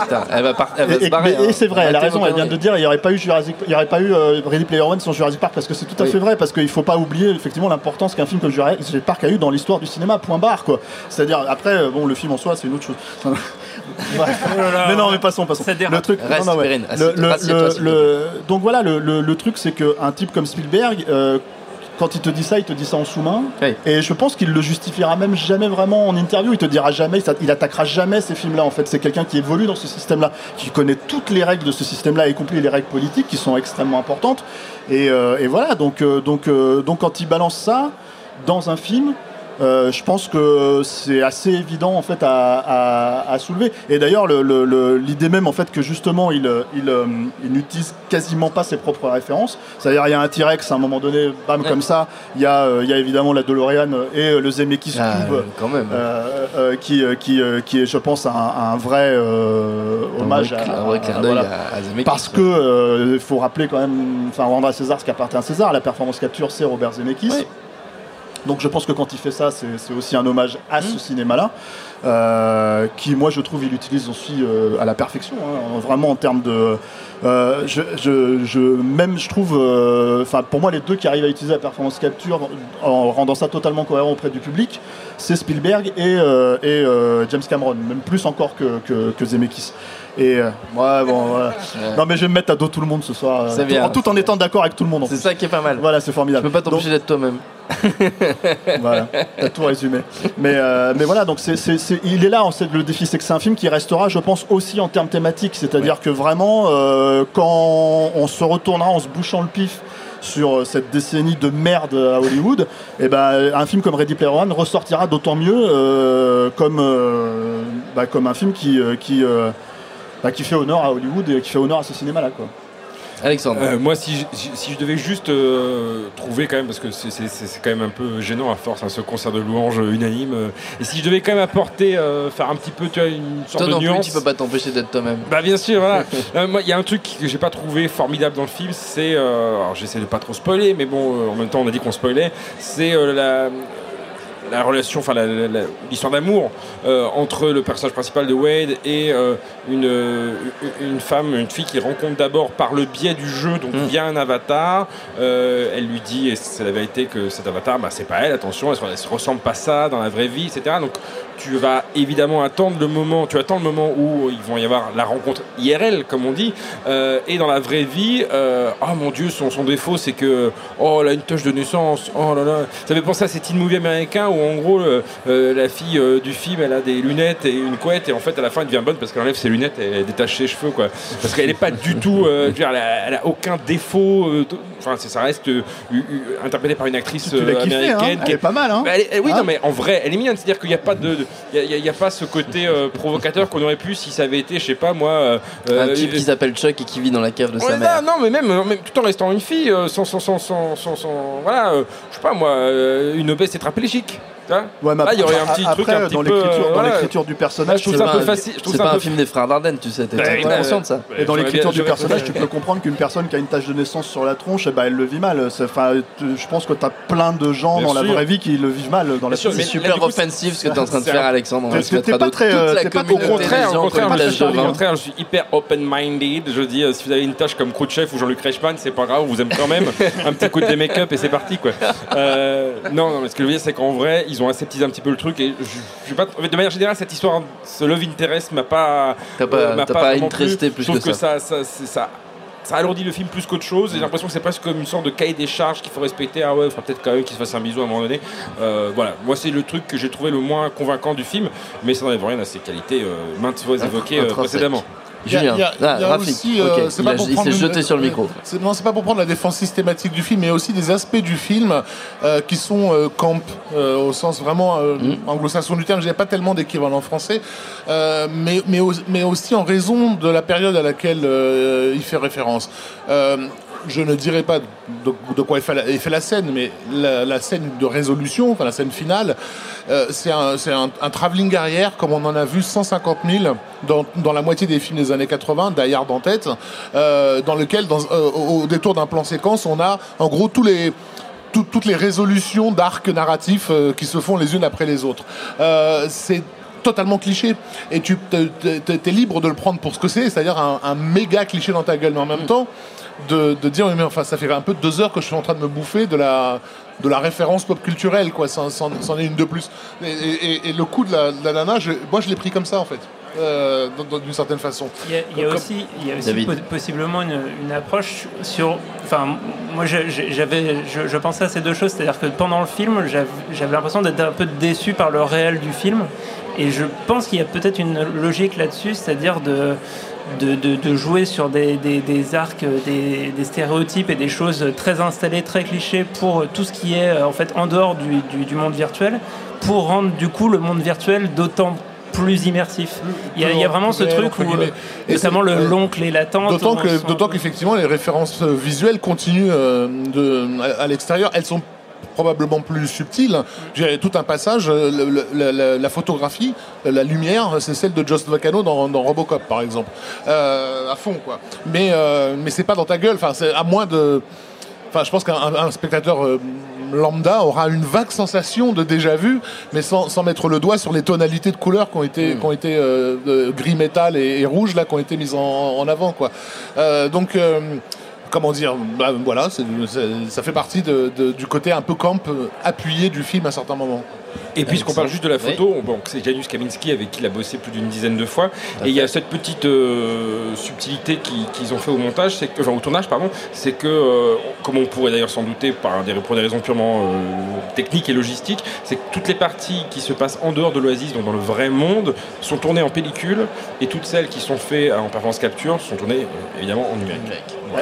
Putain, elle va, par- elle va Et, se et- barrer. mais- et hein. c'est vrai, elle a raison, elle vient de dire il n'y aurait pas eu Jurassic, il y aurait pas eu euh, Ready Player One sans Jurassic Park parce que c'est tout à Oui. fait vrai parce qu'il ne faut pas oublier effectivement l'importance qu'un film comme Jurassic Park a eu dans l'histoire du cinéma. Point barre quoi. C'est-à-dire après euh, bon le film en soi c'est une autre chose. <laughs> Bref. mais non mais passons passons. Le truc Reste, non, non, ouais. Perrine, Le- assieds- le- rassieds-toi, le- s'il te le- donc voilà le, le- le truc c'est qu'un type comme Spielberg euh, quand il te dit ça, il te dit ça en sous-main. Oui. Et je pense qu'il le justifiera même jamais vraiment en interview. Il te dira jamais, il attaquera jamais ces films-là. En fait, c'est quelqu'un qui évolue dans ce système-là, qui connaît toutes les règles de ce système-là, y compris les règles politiques qui sont extrêmement importantes. Et, euh, et voilà, donc, euh, donc, euh, donc quand il balance ça dans un film, euh, je pense que c'est assez évident en fait à, à- à soulever. Et d'ailleurs, le- le- le- l'idée même en fait que justement il, il, euh, il n'utilise quasiment pas ses propres références. C'est-à-dire il y a un T-Rex à un moment donné, bam Ouais. comme ça. Il y a, euh, il y a évidemment la DeLorean et le Zemeckis Ah, Cube. euh, quand même. euh, euh, qui, qui, qui est, je pense, un, un vrai euh, hommage un vrai, à, un vrai clin à- d'œil voilà. à, à Zemeckis, Parce que euh, il faut rappeler quand même, enfin rendre à César ce qui appartient à César. La performance capture, c'est Robert Zemeckis. Donc je pense que quand il fait ça, c'est aussi un hommage à ce cinéma-là, euh, qui moi je trouve il utilise aussi euh, à la perfection, hein, vraiment en termes de... euh, je, je- je- même je trouve, enfin pour moi les deux qui arrivent à utiliser la performance capture en rendant ça totalement cohérent auprès du public, c'est Spielberg et, et James Cameron, même plus encore que, que, que Zemeckis. Et euh, ouais, bon, voilà. Ouais. Non mais je vais me mettre à dos tout le monde ce soir, euh, tout- bien. tout en étant d'accord avec tout le monde. C'est ça qui est pas mal. Voilà, c'est formidable. peux pas t'empêcher d'être toi-même. <laughs> voilà, t'as tout résumé. Mais, euh, mais voilà, donc c'est, il est là, en le défi, c'est que c'est un film qui restera, je pense, aussi en termes thématiques. C'est-à-dire que vraiment, quand on se retournera en se bouchant le pif sur cette décennie de merde à Hollywood, <laughs> et ben, un film comme Ready Player One ressortira d'autant mieux comme, bah, comme un film qui, qui, bah, qui fait honneur à Hollywood et qui fait honneur à ce cinéma-là. Quoi. Alexandre. Euh, moi, si je, si- si je devais juste euh, trouver quand même, parce que c'est- c'est c'est- c'est quand même un peu gênant à force, hein, ce concert de louanges unanime, euh, et si je devais quand même apporter, euh, faire un petit peu, tu vois, une sorte Toi de non plus, nuance. tu peux pas t'empêcher d'être toi-même. Bah bien sûr, voilà. <laughs> Euh, moi, il y a un truc que j'ai pas trouvé formidable dans le film, c'est, euh, alors j'essaie de pas trop spoiler, mais bon, euh, en même temps on a dit qu'on spoilait, c'est euh, la la relation, enfin l'histoire d'amour euh, entre le personnage principal de Wade et euh, une, euh, une femme, une fille qu'il rencontre d'abord par le biais du jeu, donc Mm. via un avatar. Euh, elle lui dit, et c'est la vérité, que cet avatar, bah, c'est pas elle, attention, elle, se ressemble pas ça dans la vraie vie, etc. Donc tu vas évidemment attendre le moment, tu attends le moment où ils vont y avoir la rencontre IRL, comme on dit, euh, et dans la vraie vie, euh, oh mon dieu, son, son défaut c'est que, oh elle a une touche de naissance, oh là là, ça fait penser à ces teen movie américains où en gros euh, la fille euh, du film elle a des lunettes et une couette et en fait à la fin elle devient bonne parce qu'elle enlève ses lunettes et elle détache ses cheveux quoi, parce qu'elle n'est pas du tout, dire, elle, a, elle a aucun défaut, enfin ça reste interprété par une actrice hein américaine qui Elle est pas mal, hein. Bah, elle est- elle- oui, Hein non, mais en vrai, elle est mignonne. C'est-à-dire qu'il n'y a pas de, de- il y a- pas ce côté euh, provocateur qu'on aurait pu si ça avait été, je sais pas moi. euh, Un euh, type qui s'appelle Chuck et qui vit dans la cave de sa mère. non, non, mais même, même tout en restant une fille, sans, sans, sans, sans, voilà, je sais pas moi, une obèse tétraplégique. Ouais, mais Là, il y aurait un petit après, truc un petit dans peu, l'écriture, euh, dans ouais. l'écriture du personnage, je trouve ça un peu facile. je trouve C'est ça pas peu un film des frères Dardenne, tu sais, t'es ouais, conscient de ça. Et dans j'aurais l'écriture bien- du personnage, tu peux comprendre qu'une personne qui a une tache de naissance sur la tronche, eh ben, elle le vit mal. C'est- Enfin, t- je pense que tu as plein de gens Bien dans la sûr. vraie vie qui le vivent mal dans la sûr, C'est mais super coup, offensif ce que t'es en train de c'est faire, un- Alexandre. On T'es- va se mettre t'es pas très, toute euh, la t'es pas- au Au communauté contraire, des au je, contraire, suis hyper open-minded. Je dis, euh, si vous avez une tâche comme Khrouchtchev ou Jean-Luc Reichmann, c'est pas grave, on vous aime quand même. <laughs> un petit coup de make-up et c'est parti, quoi. Euh, non, non, mais ce que je veux dire, c'est qu'en vrai, ils ont aseptisé un petit peu le truc. Et je, je pas, de manière générale, cette histoire, ce love interest m'a pas. T'as pas- euh, pas vraiment interesté plu. plus que que ça. ça, c'est- ça ça alourdit le film plus qu'autre chose. J'ai l'impression que c'est presque comme une sorte de cahier des charges qu'il faut respecter. Ah ouais, il faudra peut-être quand même qu'il se fasse un bisou à un moment donné. Euh, voilà, moi c'est le truc que j'ai trouvé le moins convaincant du film, mais ça n'enlève rien à ses qualités euh, maintes fois évoquées euh, précédemment. Julien, il ah, euh, a- s'est jeté sur le micro. Non, c'est pas pour prendre la défense systématique du film, mais aussi des aspects du film euh, qui sont euh, camp, euh, au sens vraiment euh, Mm. anglo-saxon du terme. Je n'ai pas tellement d'équivalent français, mais, mais, au- mais aussi en raison de la période à laquelle il fait référence. Je ne dirais pas de, de quoi il fait, la, il fait la scène, mais la, la scène de résolution, enfin la scène finale, euh, c'est un, c'est un, un travelling arrière comme on en a vu 150 000 dans, dans la moitié des films des années 80, Die Hard en tête, euh, dans lequel, dans, euh, au, détour d'un plan séquence, on a en gros tous les tout- toutes les résolutions d'arcs narratifs qui se font les unes après les autres. C'est totalement cliché et tu es libre de le prendre pour ce que c'est, c'est-à-dire un, un méga cliché dans ta gueule, mais en même temps de, de dire oui, mais enfin ça fait un peu deux heures que je suis en train de me bouffer de la de la référence pop culturelle quoi, c'en c'en- c'en est une de plus. Et, et- et le coup de la, de la nana, je- moi je l'ai pris comme ça en fait, euh, d'une certaine façon. Il y a, il y a Comme- aussi, il y a aussi David. po- possiblement une, une approche sur. Enfin, moi, j'avais, je, je pensais à ces deux choses, c'est-à-dire que pendant le film, j'avais j'avais l'impression d'être un peu déçu par le réel du film, et je pense qu'il y a peut-être une logique là-dessus, c'est-à-dire de de, de- de jouer sur des, des- des arcs, des, des stéréotypes et des choses très installées, très clichés pour tout ce qui est euh, en fait en dehors du, du- du monde virtuel, pour rendre du coup le monde virtuel d'autant plus immersif. Il y a, il y a vraiment ce truc où, euh, notamment le l'oncle et la tante. D'autant que, d'autant qu'effectivement les références euh, visuelles continuent euh, de, à, à l'extérieur. Elles sont probablement plus subtiles. J'ai tout un passage, euh, le- le- la, photographie, euh, la lumière, c'est celle de Joss Vacano dans, dans Robocop par exemple, Euh, à fond quoi. Mais euh, mais c'est pas dans ta gueule. Enfin, c'est à moins de. Enfin, je pense qu'un un- un spectateur euh, lambda aura une vague sensation de déjà vu, mais sans, sans mettre le doigt sur les tonalités de couleurs qui ont été, qui ont été euh, gris métal et, et rouge là, qui ont été mises en, en avant, quoi. Euh, donc. euh, Comment dire bah, Voilà, ça fait partie de- de- du côté un peu camp euh, appuyé du film à certains moments. Et puisqu'on parle juste de la photo, bon, c'est Janusz Kaminski avec qui il a bossé plus d'une dizaine de fois. Et il y a cette petite euh, subtilité qui- qu'ils ont fait au montage, c'est que, enfin au tournage, pardon, c'est que, euh, comme on pourrait d'ailleurs s'en douter par des, pour des raisons purement euh, techniques et logistiques, c'est que toutes les parties qui se passent en dehors de l'Oasis, donc dans le vrai monde, sont tournées en pellicule, et toutes celles qui sont faites en performance capture sont tournées euh, évidemment en numérique.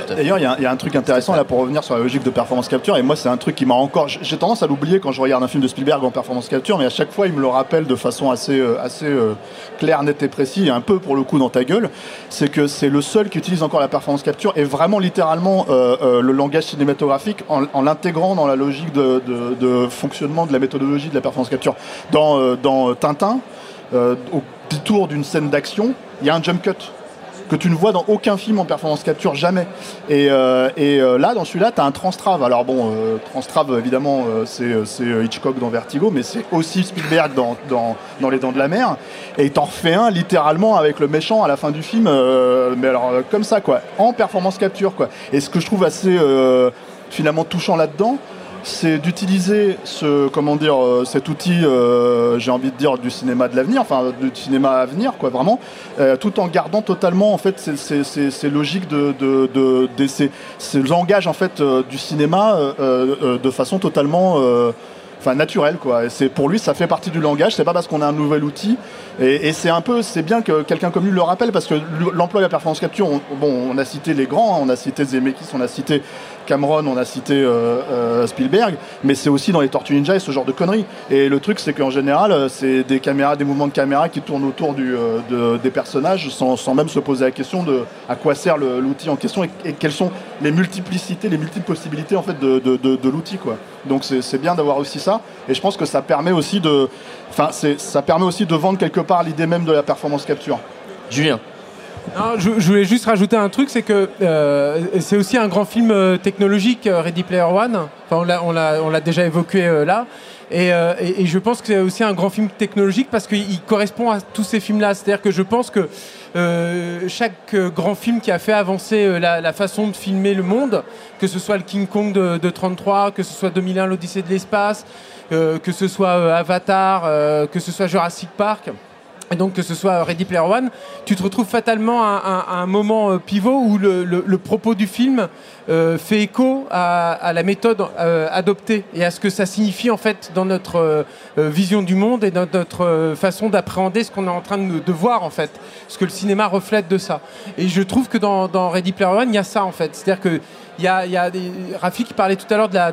D'ailleurs, il y, a- un truc intéressant là pour revenir sur la logique de performance capture. Et moi, c'est un truc qui m'a encore. J'ai tendance à l'oublier quand je regarde un film de Spielberg en performance capture, mais à chaque fois, il me le rappelle de façon assez, euh, assez euh, claire, nette et précise, et un peu pour le coup dans ta gueule. C'est que c'est le seul qui utilise encore la performance capture et vraiment littéralement euh, euh, le langage cinématographique en, l'intégrant dans la logique de, de- de fonctionnement de la méthodologie de la performance capture. Dans, euh, dans Tintin, au détour d'une scène d'action, il y a un jump cut que tu ne vois dans aucun film en performance capture jamais. Et, euh, et euh, là, dans celui-là, tu as un transtrave. Alors bon, euh, transtrave, évidemment, c'est c'est, Hitchcock dans Vertigo, mais c'est aussi Spielberg dans, dans, dans Les Dents de la Mer. Et t'en refait un littéralement avec le méchant à la fin du film, mais alors comme ça, quoi, en performance capture, quoi. Et ce que je trouve assez finalement touchant là-dedans, c'est d'utiliser ce comment dire euh, cet outil euh, j'ai envie de dire du cinéma de l'avenir enfin du cinéma à venir quoi vraiment euh, tout en gardant totalement en fait ces, ces, ces- logiques de, de, de, de- ces, langages en fait euh, du cinéma euh, euh, de façon totalement enfin naturelle quoi. C'est pour lui ça fait partie du langage c'est pas parce qu'on a un nouvel outil. Et, et c'est un peu c'est bien que quelqu'un comme lui le rappelle parce que l'emploi de la performance capture on, bon on a cité les grands on a cité Zemeckis on a cité Cameron, on a cité euh, euh, Spielberg, mais c'est aussi dans les Tortues Ninja et ce genre de conneries. Et le truc, c'est qu'en général, euh, c'est des caméras, des mouvements de caméra qui tournent autour des personnages sans, même se poser la question de à quoi sert l'outil en question et, quelles sont les multiplicités, les multiples possibilités en fait de, l'outil, quoi. Donc c'est bien d'avoir aussi ça. Et je pense que ça permet aussi de, ça permet aussi de vendre quelque part l'idée même de la performance capture. Julien. Je, voulais juste rajouter un truc, c'est que euh, c'est aussi un grand film euh, technologique, euh, Ready Player One. Enfin, on l'a, déjà évoqué là. Et, je pense que c'est aussi un grand film technologique parce qu'il il correspond à tous ces films-là. C'est-à-dire que je pense que chaque grand film qui a fait avancer la, façon de filmer le monde, que ce soit le King Kong de, de 33, que ce soit 2001, l'Odyssée de l'espace, que ce soit Avatar, que ce soit Jurassic Park, et donc que ce soit Ready Player One, tu te retrouves fatalement à, un moment euh, pivot où le, propos du film euh, fait écho à, la méthode euh, adoptée et à ce que ça signifie en fait dans notre vision du monde et dans notre façon d'appréhender ce qu'on est en train de, voir en fait, ce que le cinéma reflète de ça. Et je trouve que dans, Ready Player One, il y a ça en fait, c'est-à-dire que il y a, y. Rafi qui parlait tout à l'heure de la,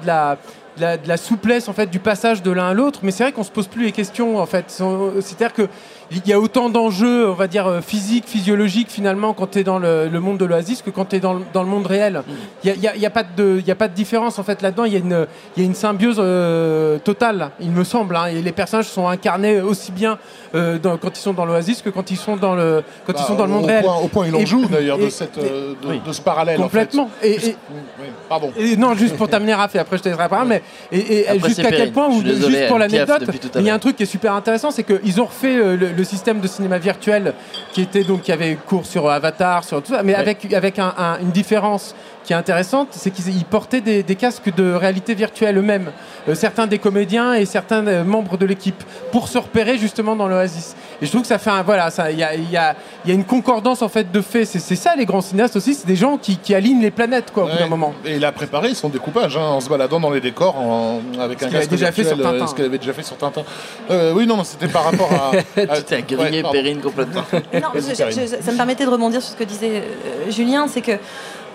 de la souplesse en fait du passage de l'un à l'autre mais c'est vrai qu'on se pose plus les questions en fait c'est à dire que il y a autant d'enjeux on va dire euh, physiques physiologiques finalement quand tu es dans le, le monde de l'oasis que quand tu es dans, le- dans le monde réel il y a, il y a- y a pas de il y a pas de différence en fait là-dedans il y a une il y a une symbiose euh, totale il me semble hein, et les personnages sont incarnés aussi bien euh, dans- quand ils sont dans l'oasis que quand ils sont dans le quand ils Bah, sont dans le monde au réel Point, au point, il en joue d'ailleurs de, et- cette, de, Oui. de ce parallèle. en fait. complètement et, et- Oui, pardon. et non, juste pour terminer, Raph, et après je te laisserai la parole, mais et, et Après, jusqu'à quel point, désolé, juste pour l'anecdote, à il y a un truc qui est super intéressant, c'est qu'ils ont refait le, le système de cinéma virtuel qui était donc qui avait cours sur Avatar, sur tout ça, mais Ouais. avec avec un- un- une différence qui est intéressante, c'est qu'ils ils portaient des, des casques de réalité virtuelle eux-mêmes, Euh, certains des comédiens et certains euh, membres de l'équipe, pour se repérer justement dans l'Oasis. Et je trouve que ça fait un voilà, il y a, il y, a, il y a une concordance en fait de faits. C'est ça les grands cinéastes aussi, c'est des gens qui, qui alignent les planètes quoi au bout d'un Ouais. moment. Et il a préparé son découpage hein, en se baladant dans les décors en- avec un casque déjà fait virtuel, sur euh, Tintin. ce qu'il avait déjà fait sur Tintin. Euh, oui, non, non, c'était par rapport à. <laughs> à- tu t'es grillé Ouais. Perrine complètement. Non, je- je- je- ça me permettait de rebondir sur ce que disait euh, Julien, c'est que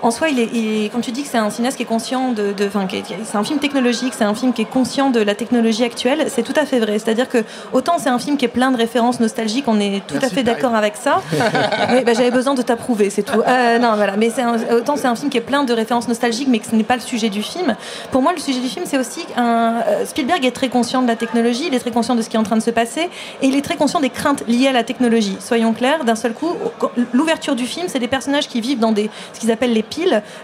en soi, il est, il est- comme tu dis que c'est un cinéaste qui est conscient de, de- enfin, c'est un film technologique, c'est un film qui est conscient de la technologie actuelle. C'est tout à fait vrai. C'est-à-dire que autant c'est un film qui est plein de références nostalgiques, on est tout Merci, à fait d'accord avec ça. <laughs> oui, bah, j'avais besoin de t'approuver, c'est tout. Euh, non, voilà. Mais un- autant c'est un film qui est plein de références nostalgiques, mais que ce n'est pas le sujet du film. Pour moi, le sujet du film, c'est aussi un euh, Spielberg est très conscient de la technologie, il est très conscient de ce qui est en train de se passer, et il est très conscient des craintes liées à la technologie. Soyons clairs, d'un seul coup, quand- l'ouverture du film, c'est des personnages qui vivent dans des ce qu'ils appellent les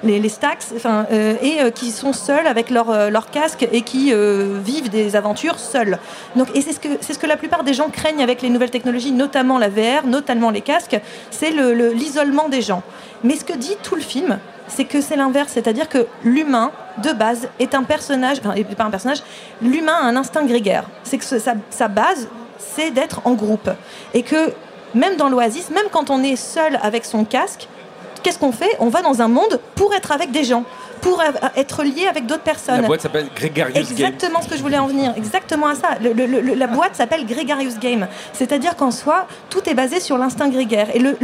les, stacks, enfin, euh, et euh, qui sont seuls avec leur, euh, leur casque et qui vivent des aventures seuls. Donc, et c'est ce que c'est ce que la plupart des gens craignent avec les nouvelles technologies, notamment la VR, notamment les casques, c'est le- le- l'isolement des gens. Mais ce que dit tout le film, c'est que c'est l'inverse, c'est-à-dire que l'humain, de base, est un personnage, enfin, pas un personnage, l'humain a un instinct grégaire. C'est que sa base, c'est d'être en groupe. Et que même dans l'oasis, même quand on est seul avec son casque, qu'est-ce qu'on fait On va dans un monde pour être avec des gens, pour être lié avec d'autres personnes. La boîte s'appelle Gregarious Games. Exactement ce que je voulais en venir, exactement à ça. Le- le- le- la boîte s'appelle Gregarious Game, c'est-à-dire qu'en soi, tout est basé sur l'instinct grégaire. Et le,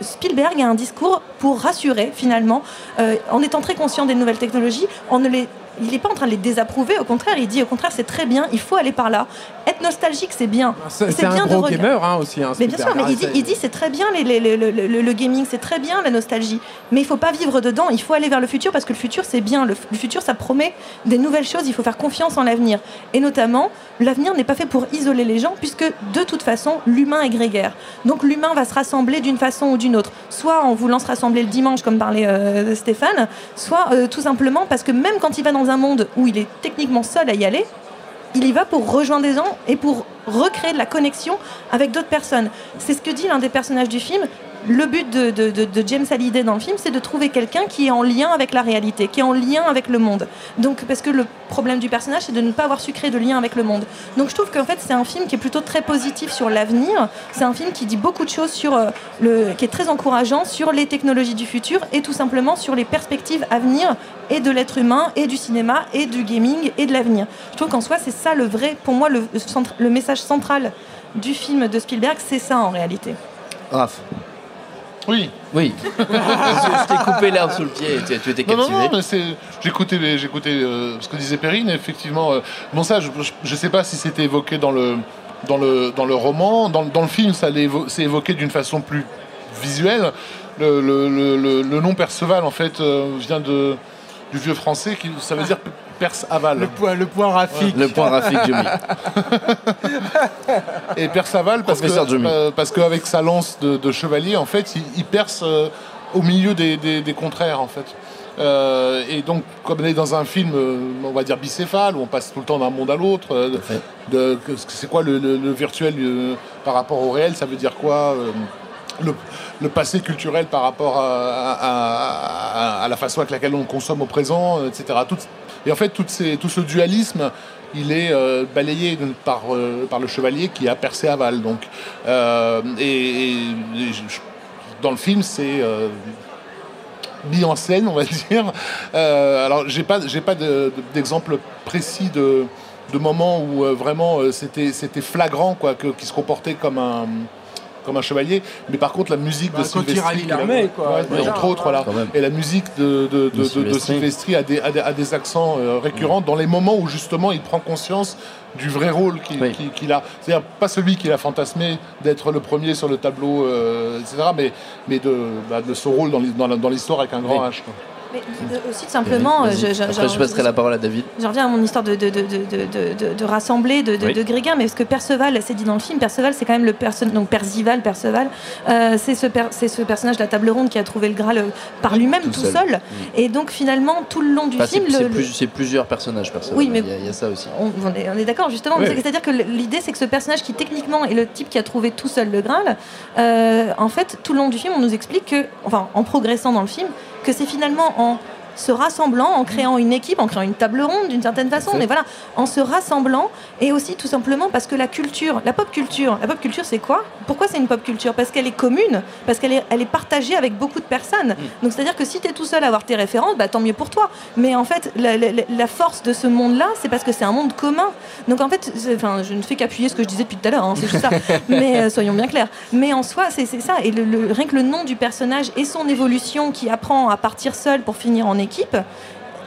Spielberg a un discours pour rassurer finalement, euh, en étant très conscient des nouvelles technologies, on ne les il n'est pas en train de les désapprouver, au contraire, il dit au contraire c'est très bien, il faut aller par là. Être nostalgique c'est bien. C'est Et c'est un bien de gros regarder- gamer hein, aussi. Hein, mais bien sûr, mais il dit, c'est- il dit c'est très bien les- les- les- le, le- le gaming, c'est très bien la nostalgie. Mais il faut pas vivre dedans, il faut aller vers le futur parce que le futur c'est bien. Le futur ça promet des nouvelles choses, il faut faire confiance en l'avenir. Et notamment, l'avenir n'est pas fait pour isoler les gens puisque de toute façon l'humain est grégaire. Donc l'humain va se rassembler d'une façon ou d'une autre. Soit en voulant se rassembler le dimanche comme parlait euh, Stéphane, soit euh, tout simplement parce que même quand il va dans un monde où il est techniquement seul à y aller, il y va pour rejoindre des gens et pour recréer de la connexion avec d'autres personnes. C'est ce que dit l'un des personnages du film. Le but de, James Hallyday dans le film, c'est de trouver quelqu'un qui est en lien avec la réalité, qui est en lien avec le monde. Donc, parce que le problème du personnage, c'est de ne pas avoir su créer de lien avec le monde. Donc, je trouve qu'en fait, c'est un film qui est plutôt très positif sur l'avenir. C'est un film qui dit beaucoup de choses sur euh, le, qui est très encourageant sur les technologies du futur et tout simplement sur les perspectives à venir et de l'être humain et du cinéma et du gaming et de l'avenir. Je trouve qu'en soi, c'est ça le vrai, pour moi, le message central du film de Spielberg, c'est ça en réalité. Raph. Oui. Oui. je t'ai coupé l'herbe sous le pied et tu, tu étais captivé. non, non, mais c'est. J'écoutais, j'écoutais euh, ce que disait Perrine, effectivement. euh, bon, ça, je, je sais pas si c'était évoqué dans le, dans le, dans le roman. Dans, le- dans le film, ça évo- c'est évoqué d'une façon plus visuelle. Le, le- le- le- le nom Perceval, en fait, euh, vient de, du vieux français, qui, ça veut dire Perce aval. Le point, le point Rafik. Le point graphique, j'ai oublié. <laughs> Et parce Professeur que Jimmy. euh, parce qu'avec sa lance de, de chevalier, en fait, il, il perce euh, au milieu des, des- des contraires, en fait. Euh, et donc, comme on est dans un film, euh, on va dire bicéphale, où on passe tout le temps d'un monde à l'autre, euh, Tout à fait. de- que- c'est quoi le, le- le virtuel euh, par rapport au réel Ça veut dire quoi euh, le, le passé culturel par rapport à, à- à- à la façon avec laquelle on consomme au présent, etc. Tout- et en fait, tout ce dualisme, il est euh, balayé par, euh, par le chevalier qui a percé aval. Donc, euh, et, dans le film, c'est mis en scène, on va <laughs> dire. Alors, j'ai pas, pas de- de- d'exemple précis de, de moments où vraiment c'était, c'était flagrant, quoi, qu'il se comportait comme un comme un chevalier, mais par contre la musique Bah, de quand il Sylvestri, l'armée, quoi, Ouais, entre autres, voilà. Et la musique de, de, de, de- de Sylvestri. A des, a des, a des accents euh, récurrents dans les moments où justement il prend conscience du vrai rôle qu'il Oui. a. C'est-à-dire pas celui qu'il a fantasmé d'être le premier sur le tableau, euh, etc., mais, mais de, bah, de ce rôle dans l'histoire avec un grand Oui. H. quoi. Mais aussi simplement, euh, je, je- Après, je passerai la parole à David. Je reviens à mon histoire de, de, de, rassembler, de, de, Oui. Gréguin, mais parce que Perceval, c'est dit dans le film, Perceval, c'est quand même le personnage, donc Percival, Perceval, euh, c'est ce, per- ce personnage de la table ronde qui a trouvé le Graal euh, par lui-même, Tout tout, seul. seul. Et donc finalement, tout le long du Enfin, film, c'est plus- plusieurs personnages, personne. Oui, mais- il, y a, il y a ça aussi. on, on est, d'accord justement. Oui, C'est- oui. C'est-à-dire que l'idée, c'est que ce personnage qui techniquement est le type qui a trouvé tout seul le Graal, euh, en fait, tout le long du film, on nous explique que, enfin, en progressant dans le film, que c'est finalement en se rassemblant, en créant une équipe, en créant une table ronde d'une certaine façon, mais voilà, en se rassemblant et aussi tout simplement parce que la culture, la pop culture, la pop culture c'est quoi? Pourquoi c'est une pop culture? Parce qu'elle est commune, parce qu'elle est, elle est partagée avec beaucoup de personnes. Donc c'est-à-dire que si tu es tout seul à avoir tes références, bah, tant mieux pour toi. Mais en fait, la, la- la force de ce monde-là, c'est parce que c'est un monde commun. Donc en fait, enfin, je ne fais qu'appuyer ce que je disais depuis tout à l'heure, hein, c'est juste ça. <laughs> Mais euh, soyons bien clairs. Mais en soi, c'est c'est ça. Et le, le- rien que le nom du personnage et son évolution qui apprend à partir seul pour finir en équipe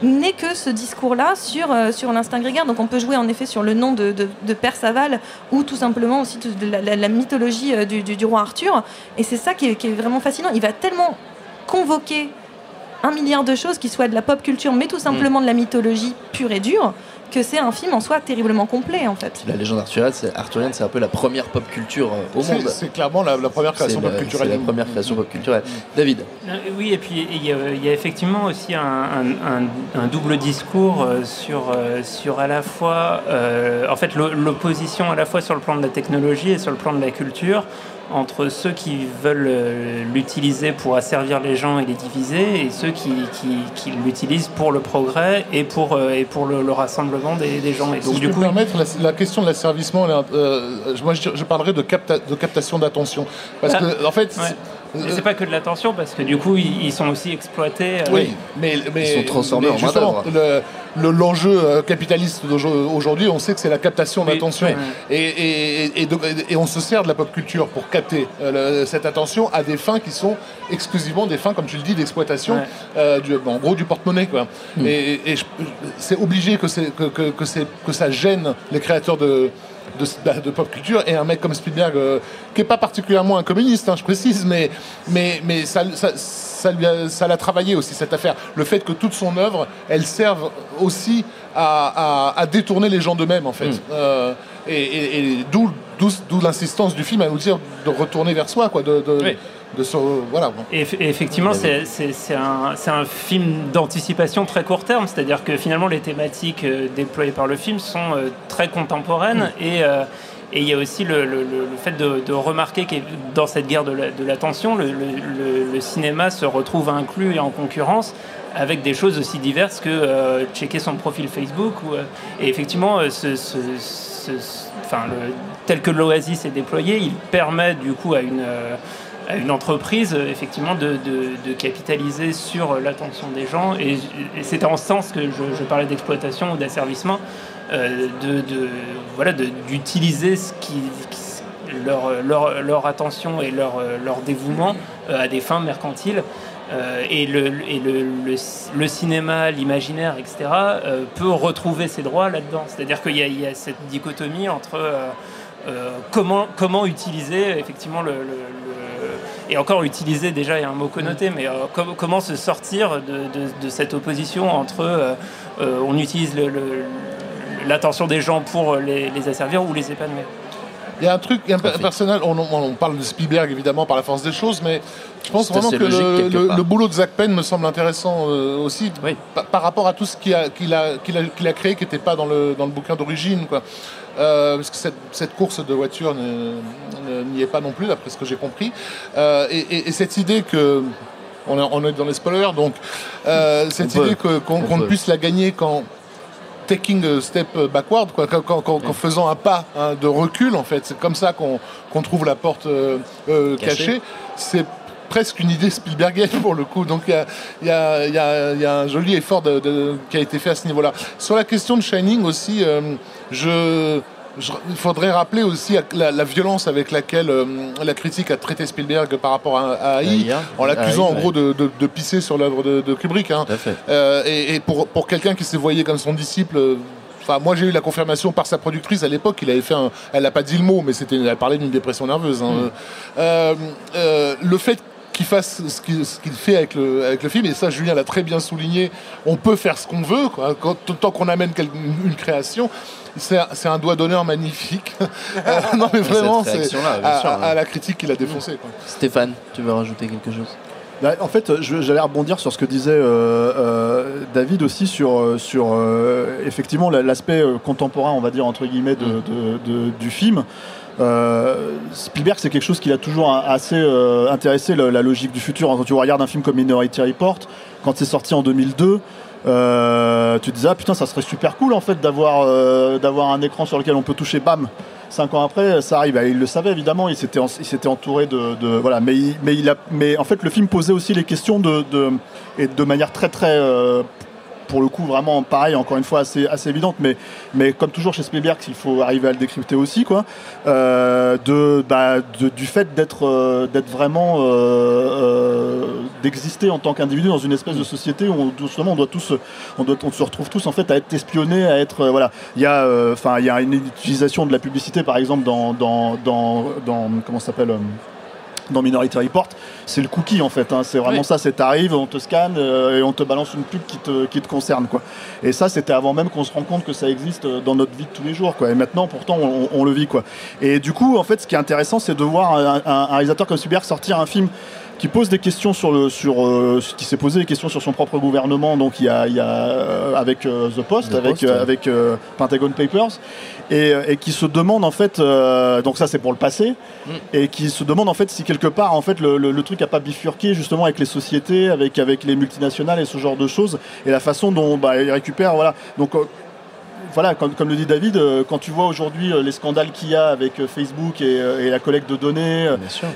n'est que ce discours-là sur, euh, sur l'instinct grégaire. Donc on peut jouer en effet sur le nom de, de, de Perceval ou tout simplement aussi de la, la- la mythologie euh, du, du- du roi Arthur. Et c'est ça qui est, qui est vraiment fascinant. Il va tellement convoquer un milliard de choses qui soient de la pop culture, mais tout simplement de la mythologie pure et dure, que c'est un film en soi terriblement complet en fait. La légende arthurienne, c'est, arthurienne, c'est un peu la première pop culture euh, au C'est, monde. c'est clairement la, la première création C'est pop culturelle. c'est la première création pop culturelle. David, Euh, Oui, et puis il y, a, il y a effectivement aussi un, un- un- un double discours euh, sur, euh, sur à la fois, euh, en fait, l'o- l'opposition à la fois sur le plan de la technologie et sur le plan de la culture entre ceux qui veulent euh, l'utiliser pour asservir les gens et les diviser et ceux qui, qui- qui l'utilisent pour le progrès et pour, euh, et pour le, le rassemblement des, des gens. Et Si donc je du peux coup, me permettre, la, la question de l'asservissement, euh, moi je, je parlerai de, capta- de captation d'attention. Parce Ah, que, en fait, ouais. C'est- Et c'est pas que de l'attention parce que du coup ils, ils sont aussi exploités. euh, Oui, mais, mais Ils sont transformés mais en justement, le- le- L'enjeu euh, capitaliste d'aujourd'hui, on sait que c'est la captation d'attention. oui. Et, et, et, donc- et on se sert de la pop culture pour capter euh, le- cette attention à des fins qui sont exclusivement des fins, comme tu le dis, d'exploitation, Ouais. euh, du- en gros du porte-monnaie. Quoi. Hmm. Et, c'est obligé que, c'est- que, que, que, c'est- que ça gêne les créateurs de, de, de pop culture et un mec comme Spielberg euh, qui est pas particulièrement un communiste, hein, je précise, mais, mais, mais ça, ça, ça lui a- ça l'a travaillé aussi cette affaire. Le fait que toute son œuvre, elle serve aussi à, à- à détourner les gens d'eux-mêmes en fait. Mm. Euh, et et- et d'où, d'où, l'insistance du film à nous dire de retourner vers soi, quoi, de, de, Oui. de se, voilà. Et et effectivement, c'est c'est- c'est un, c'est un film d'anticipation très court terme, c'est-à-dire que finalement les thématiques euh, déployées par le film sont euh, très contemporaines et euh, et il y a aussi le, le- le- fait de, de remarquer que dans cette guerre de la- de l'attention, le, le- le- le cinéma se retrouve inclus et en concurrence avec des choses aussi diverses que euh, checker son profil Facebook. Ou, euh, et effectivement, ce, ce- tel que l'Oasis est déployé, il permet du coup à une, euh, entreprise euh, effectivement de, capitaliser sur l'attention des gens. Et, c'est en ce sens que je, parlais d'exploitation ou d'asservissement, euh, voilà, d'utiliser leur, attention et leur dévouement à des fins mercantiles. Et le, le, le, cinéma, l'imaginaire, etc., peut retrouver ses droits là-dedans. C'est-à-dire qu'il y, y, a cette dichotomie entre comment, comment utiliser effectivement le, et encore utiliser déjà est un mot connoté, mais comment se sortir de, cette opposition entre on utilise l'attention des gens pour les asservir ou les épanouir il y a un truc, un personnel, on, parle de Spielberg évidemment par la force des choses, mais je pense vraiment que le, boulot de Zach Penn me semble intéressant euh, aussi par, rapport à tout ce qu'il a, a, a, créé qui n'était pas dans le, dans le bouquin d'origine. Euh, parce que cette, cette, course de voiture n'y est pas non plus, d'après ce que j'ai compris. Euh, et, cette idée que. On est, dans les spoilers, donc cette idée qu'on ne puisse la gagner quand, taking a step backward, quoi, qu'en faisant un pas hein, de recul, en fait. C'est comme ça qu'on trouve la porte euh, euh, cachée. C'est presque une idée Spielbergienne pour le coup. Donc il y a, un joli effort qui a été fait à ce niveau-là. Sur la question de Shining aussi, euh, je il faudrait rappeler aussi la, violence avec laquelle euh, la critique a traité Spielberg par rapport à, AI, en l'accusant en gros de, pisser sur l'œuvre de, Kubrick. Hein. Euh, et, pour, pour quelqu'un qui s'est voyé comme son disciple. Euh, enfin, moi, j'ai eu la confirmation par sa productrice à l'époque. Il avait fait Elle n'a pas dit le mot, mais c'était. Elle parlait d'une dépression nerveuse. Hein. Mm. le fait qu'il fasse ce qu'il fait avec le, avec le film, et ça, Julien l'a très bien souligné. On peut faire ce qu'on veut, quoi, tant qu'on amène une création c'est un doigt d'honneur magnifique. <laughs> Euh, non, mais vraiment, c'est à, la critique qu'il a défoncé. Stéphane, tu veux rajouter quelque chose? Bah, en fait, j'allais rebondir sur ce que disait euh, euh, David aussi sur, sur effectivement l'aspect contemporain, on va dire entre guillemets, de, du film. Spielberg, c'est quelque chose qui a toujours assez intéressé la, logique du futur. Quand tu regardes un film comme Minority Report, quand c'est sorti en 2002, euh, tu te disais ah putain ça serait super cool en fait d'avoir euh, un écran sur lequel on peut toucher bam cinq ans après ça arrive. Il le savait évidemment. Il s'était entouré de, voilà. Mais en fait le film posait aussi les questions de, manière très très euh, pour le coup vraiment pareil, encore une fois assez, assez évidente, mais, mais comme toujours chez Spielberg, il faut arriver à le décrypter aussi, quoi, euh, de, bah, du fait d'être euh, d'être vraiment euh, d'exister en tant qu'individu dans une espèce de société où on, justement on doit tous on, doit, on se retrouve tous en fait à être espionnés, à être voilà, il y a enfin il y a une utilisation de la publicité par exemple dans dans dans, dans comment s'appelle dans Minority Report, c'est le cookie en fait. Hein. C'est vraiment ça, c'est t'arrives, on te scanne euh, et on te balance une pub qui te, qui te concerne. Quoi. Et ça, c'était avant même qu'on se rende compte que ça existe dans notre vie de tous les jours. Quoi. Et maintenant, pourtant, on, le vit. Quoi. Et du coup, en fait, ce qui est intéressant, c'est de voir un, réalisateur comme Spielberg sortir un film qui pose des questions sur le sur euh, qui s'est posé des questions sur son propre gouvernement donc il y a, il y a euh, avec The Post avec avec Pentagon Papers euh, et, qui se demande en fait, euh, donc ça c'est pour le passé, mm. et qui se demande en fait si quelque part en fait le, truc a pas bifurqué justement avec les sociétés, avec avec les multinationales et ce genre de choses, et la façon dont bah, ils récupèrent, voilà. Donc euh, voilà, comme, comme, le dit David, quand tu vois aujourd'hui les scandales qu'il y a avec Facebook et, la collecte de données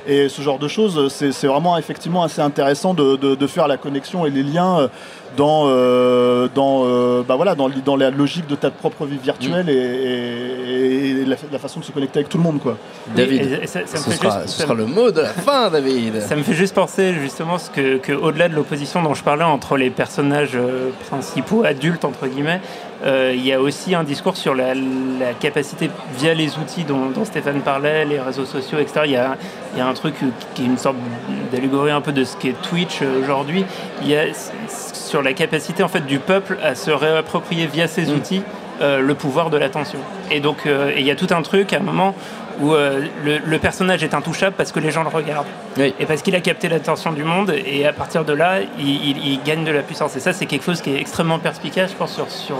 et ce genre de choses, c'est vraiment effectivement assez intéressant de, de, faire la connexion et les liens dans, euh, dans, euh, bah voilà, dans, dans, la logique de ta propre vie virtuelle mm. et, la, façon de se connecter avec tout le monde. Quoi. David, ça, ce, sera, le mot de la fin, <laughs> David. Ça me fait juste penser justement ce que, que au-delà de l'opposition dont je parlais entre les personnages euh, principaux adultes, entre guillemets, il y a aussi un discours sur la, capacité via les outils dont, dont, Stéphane parlait, les réseaux sociaux, etc. Il y a, il y a un truc qui est une sorte d'allégorie un peu de ce qu'est Twitch aujourd'hui. Il y a sur la capacité en fait du peuple à se réapproprier via ces mm. outils euh, le pouvoir de l'attention. Et donc euh, il y a tout un truc à un moment où euh, le, personnage est intouchable parce que les gens le regardent et parce qu'il a capté l'attention du monde et à partir de là il, gagne de la puissance. Et ça c'est quelque chose qui est extrêmement perspicace je pense sur, sur,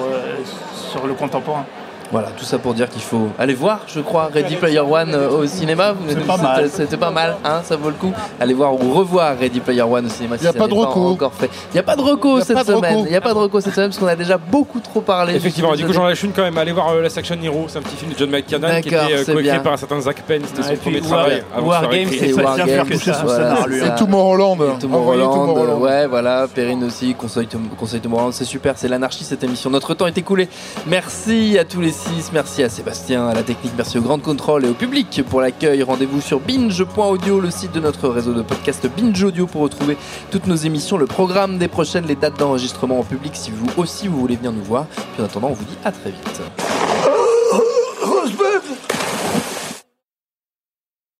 sur le contemporain. Voilà, tout ça pour dire qu'il faut aller voir, je crois, Ready Player One euh, au cinéma. C'était pas mal. C'était pas mal, hein, ça vaut le coup. Allez voir ou revoir Ready Player One au cinéma. Il n'y a pas de recours. Encore fait. Il n'y a pas de recours cette semaine. Il n'y a pas de recours cette semaine parce qu'on a déjà beaucoup trop parlé. Effectivement, du coup j'en lâche une quand même. Allez voir euh, La Section Hero, c'est un petit film de John McTiernan qui était euh, coécrit par un certain Zach Penn. C'était son premier travail. Wargame, c'est son scénario. Et Tomorrowland. Tomorrowland. Ouais, voilà. Perrine aussi, Conseil Tomorrowland, c'est super. C'est l'anarchie cette émission. Notre temps est écoulé. Merci à tous les Merci à Sébastien, à la technique, merci au Grand Contrôle et au public pour l'accueil. Rendez-vous sur binge.audio, le site de notre réseau de podcast Binge Audio pour retrouver toutes nos émissions, le programme des prochaines, les dates d'enregistrement en public si vous aussi vous voulez venir nous voir. Puis en attendant, on vous dit à très vite.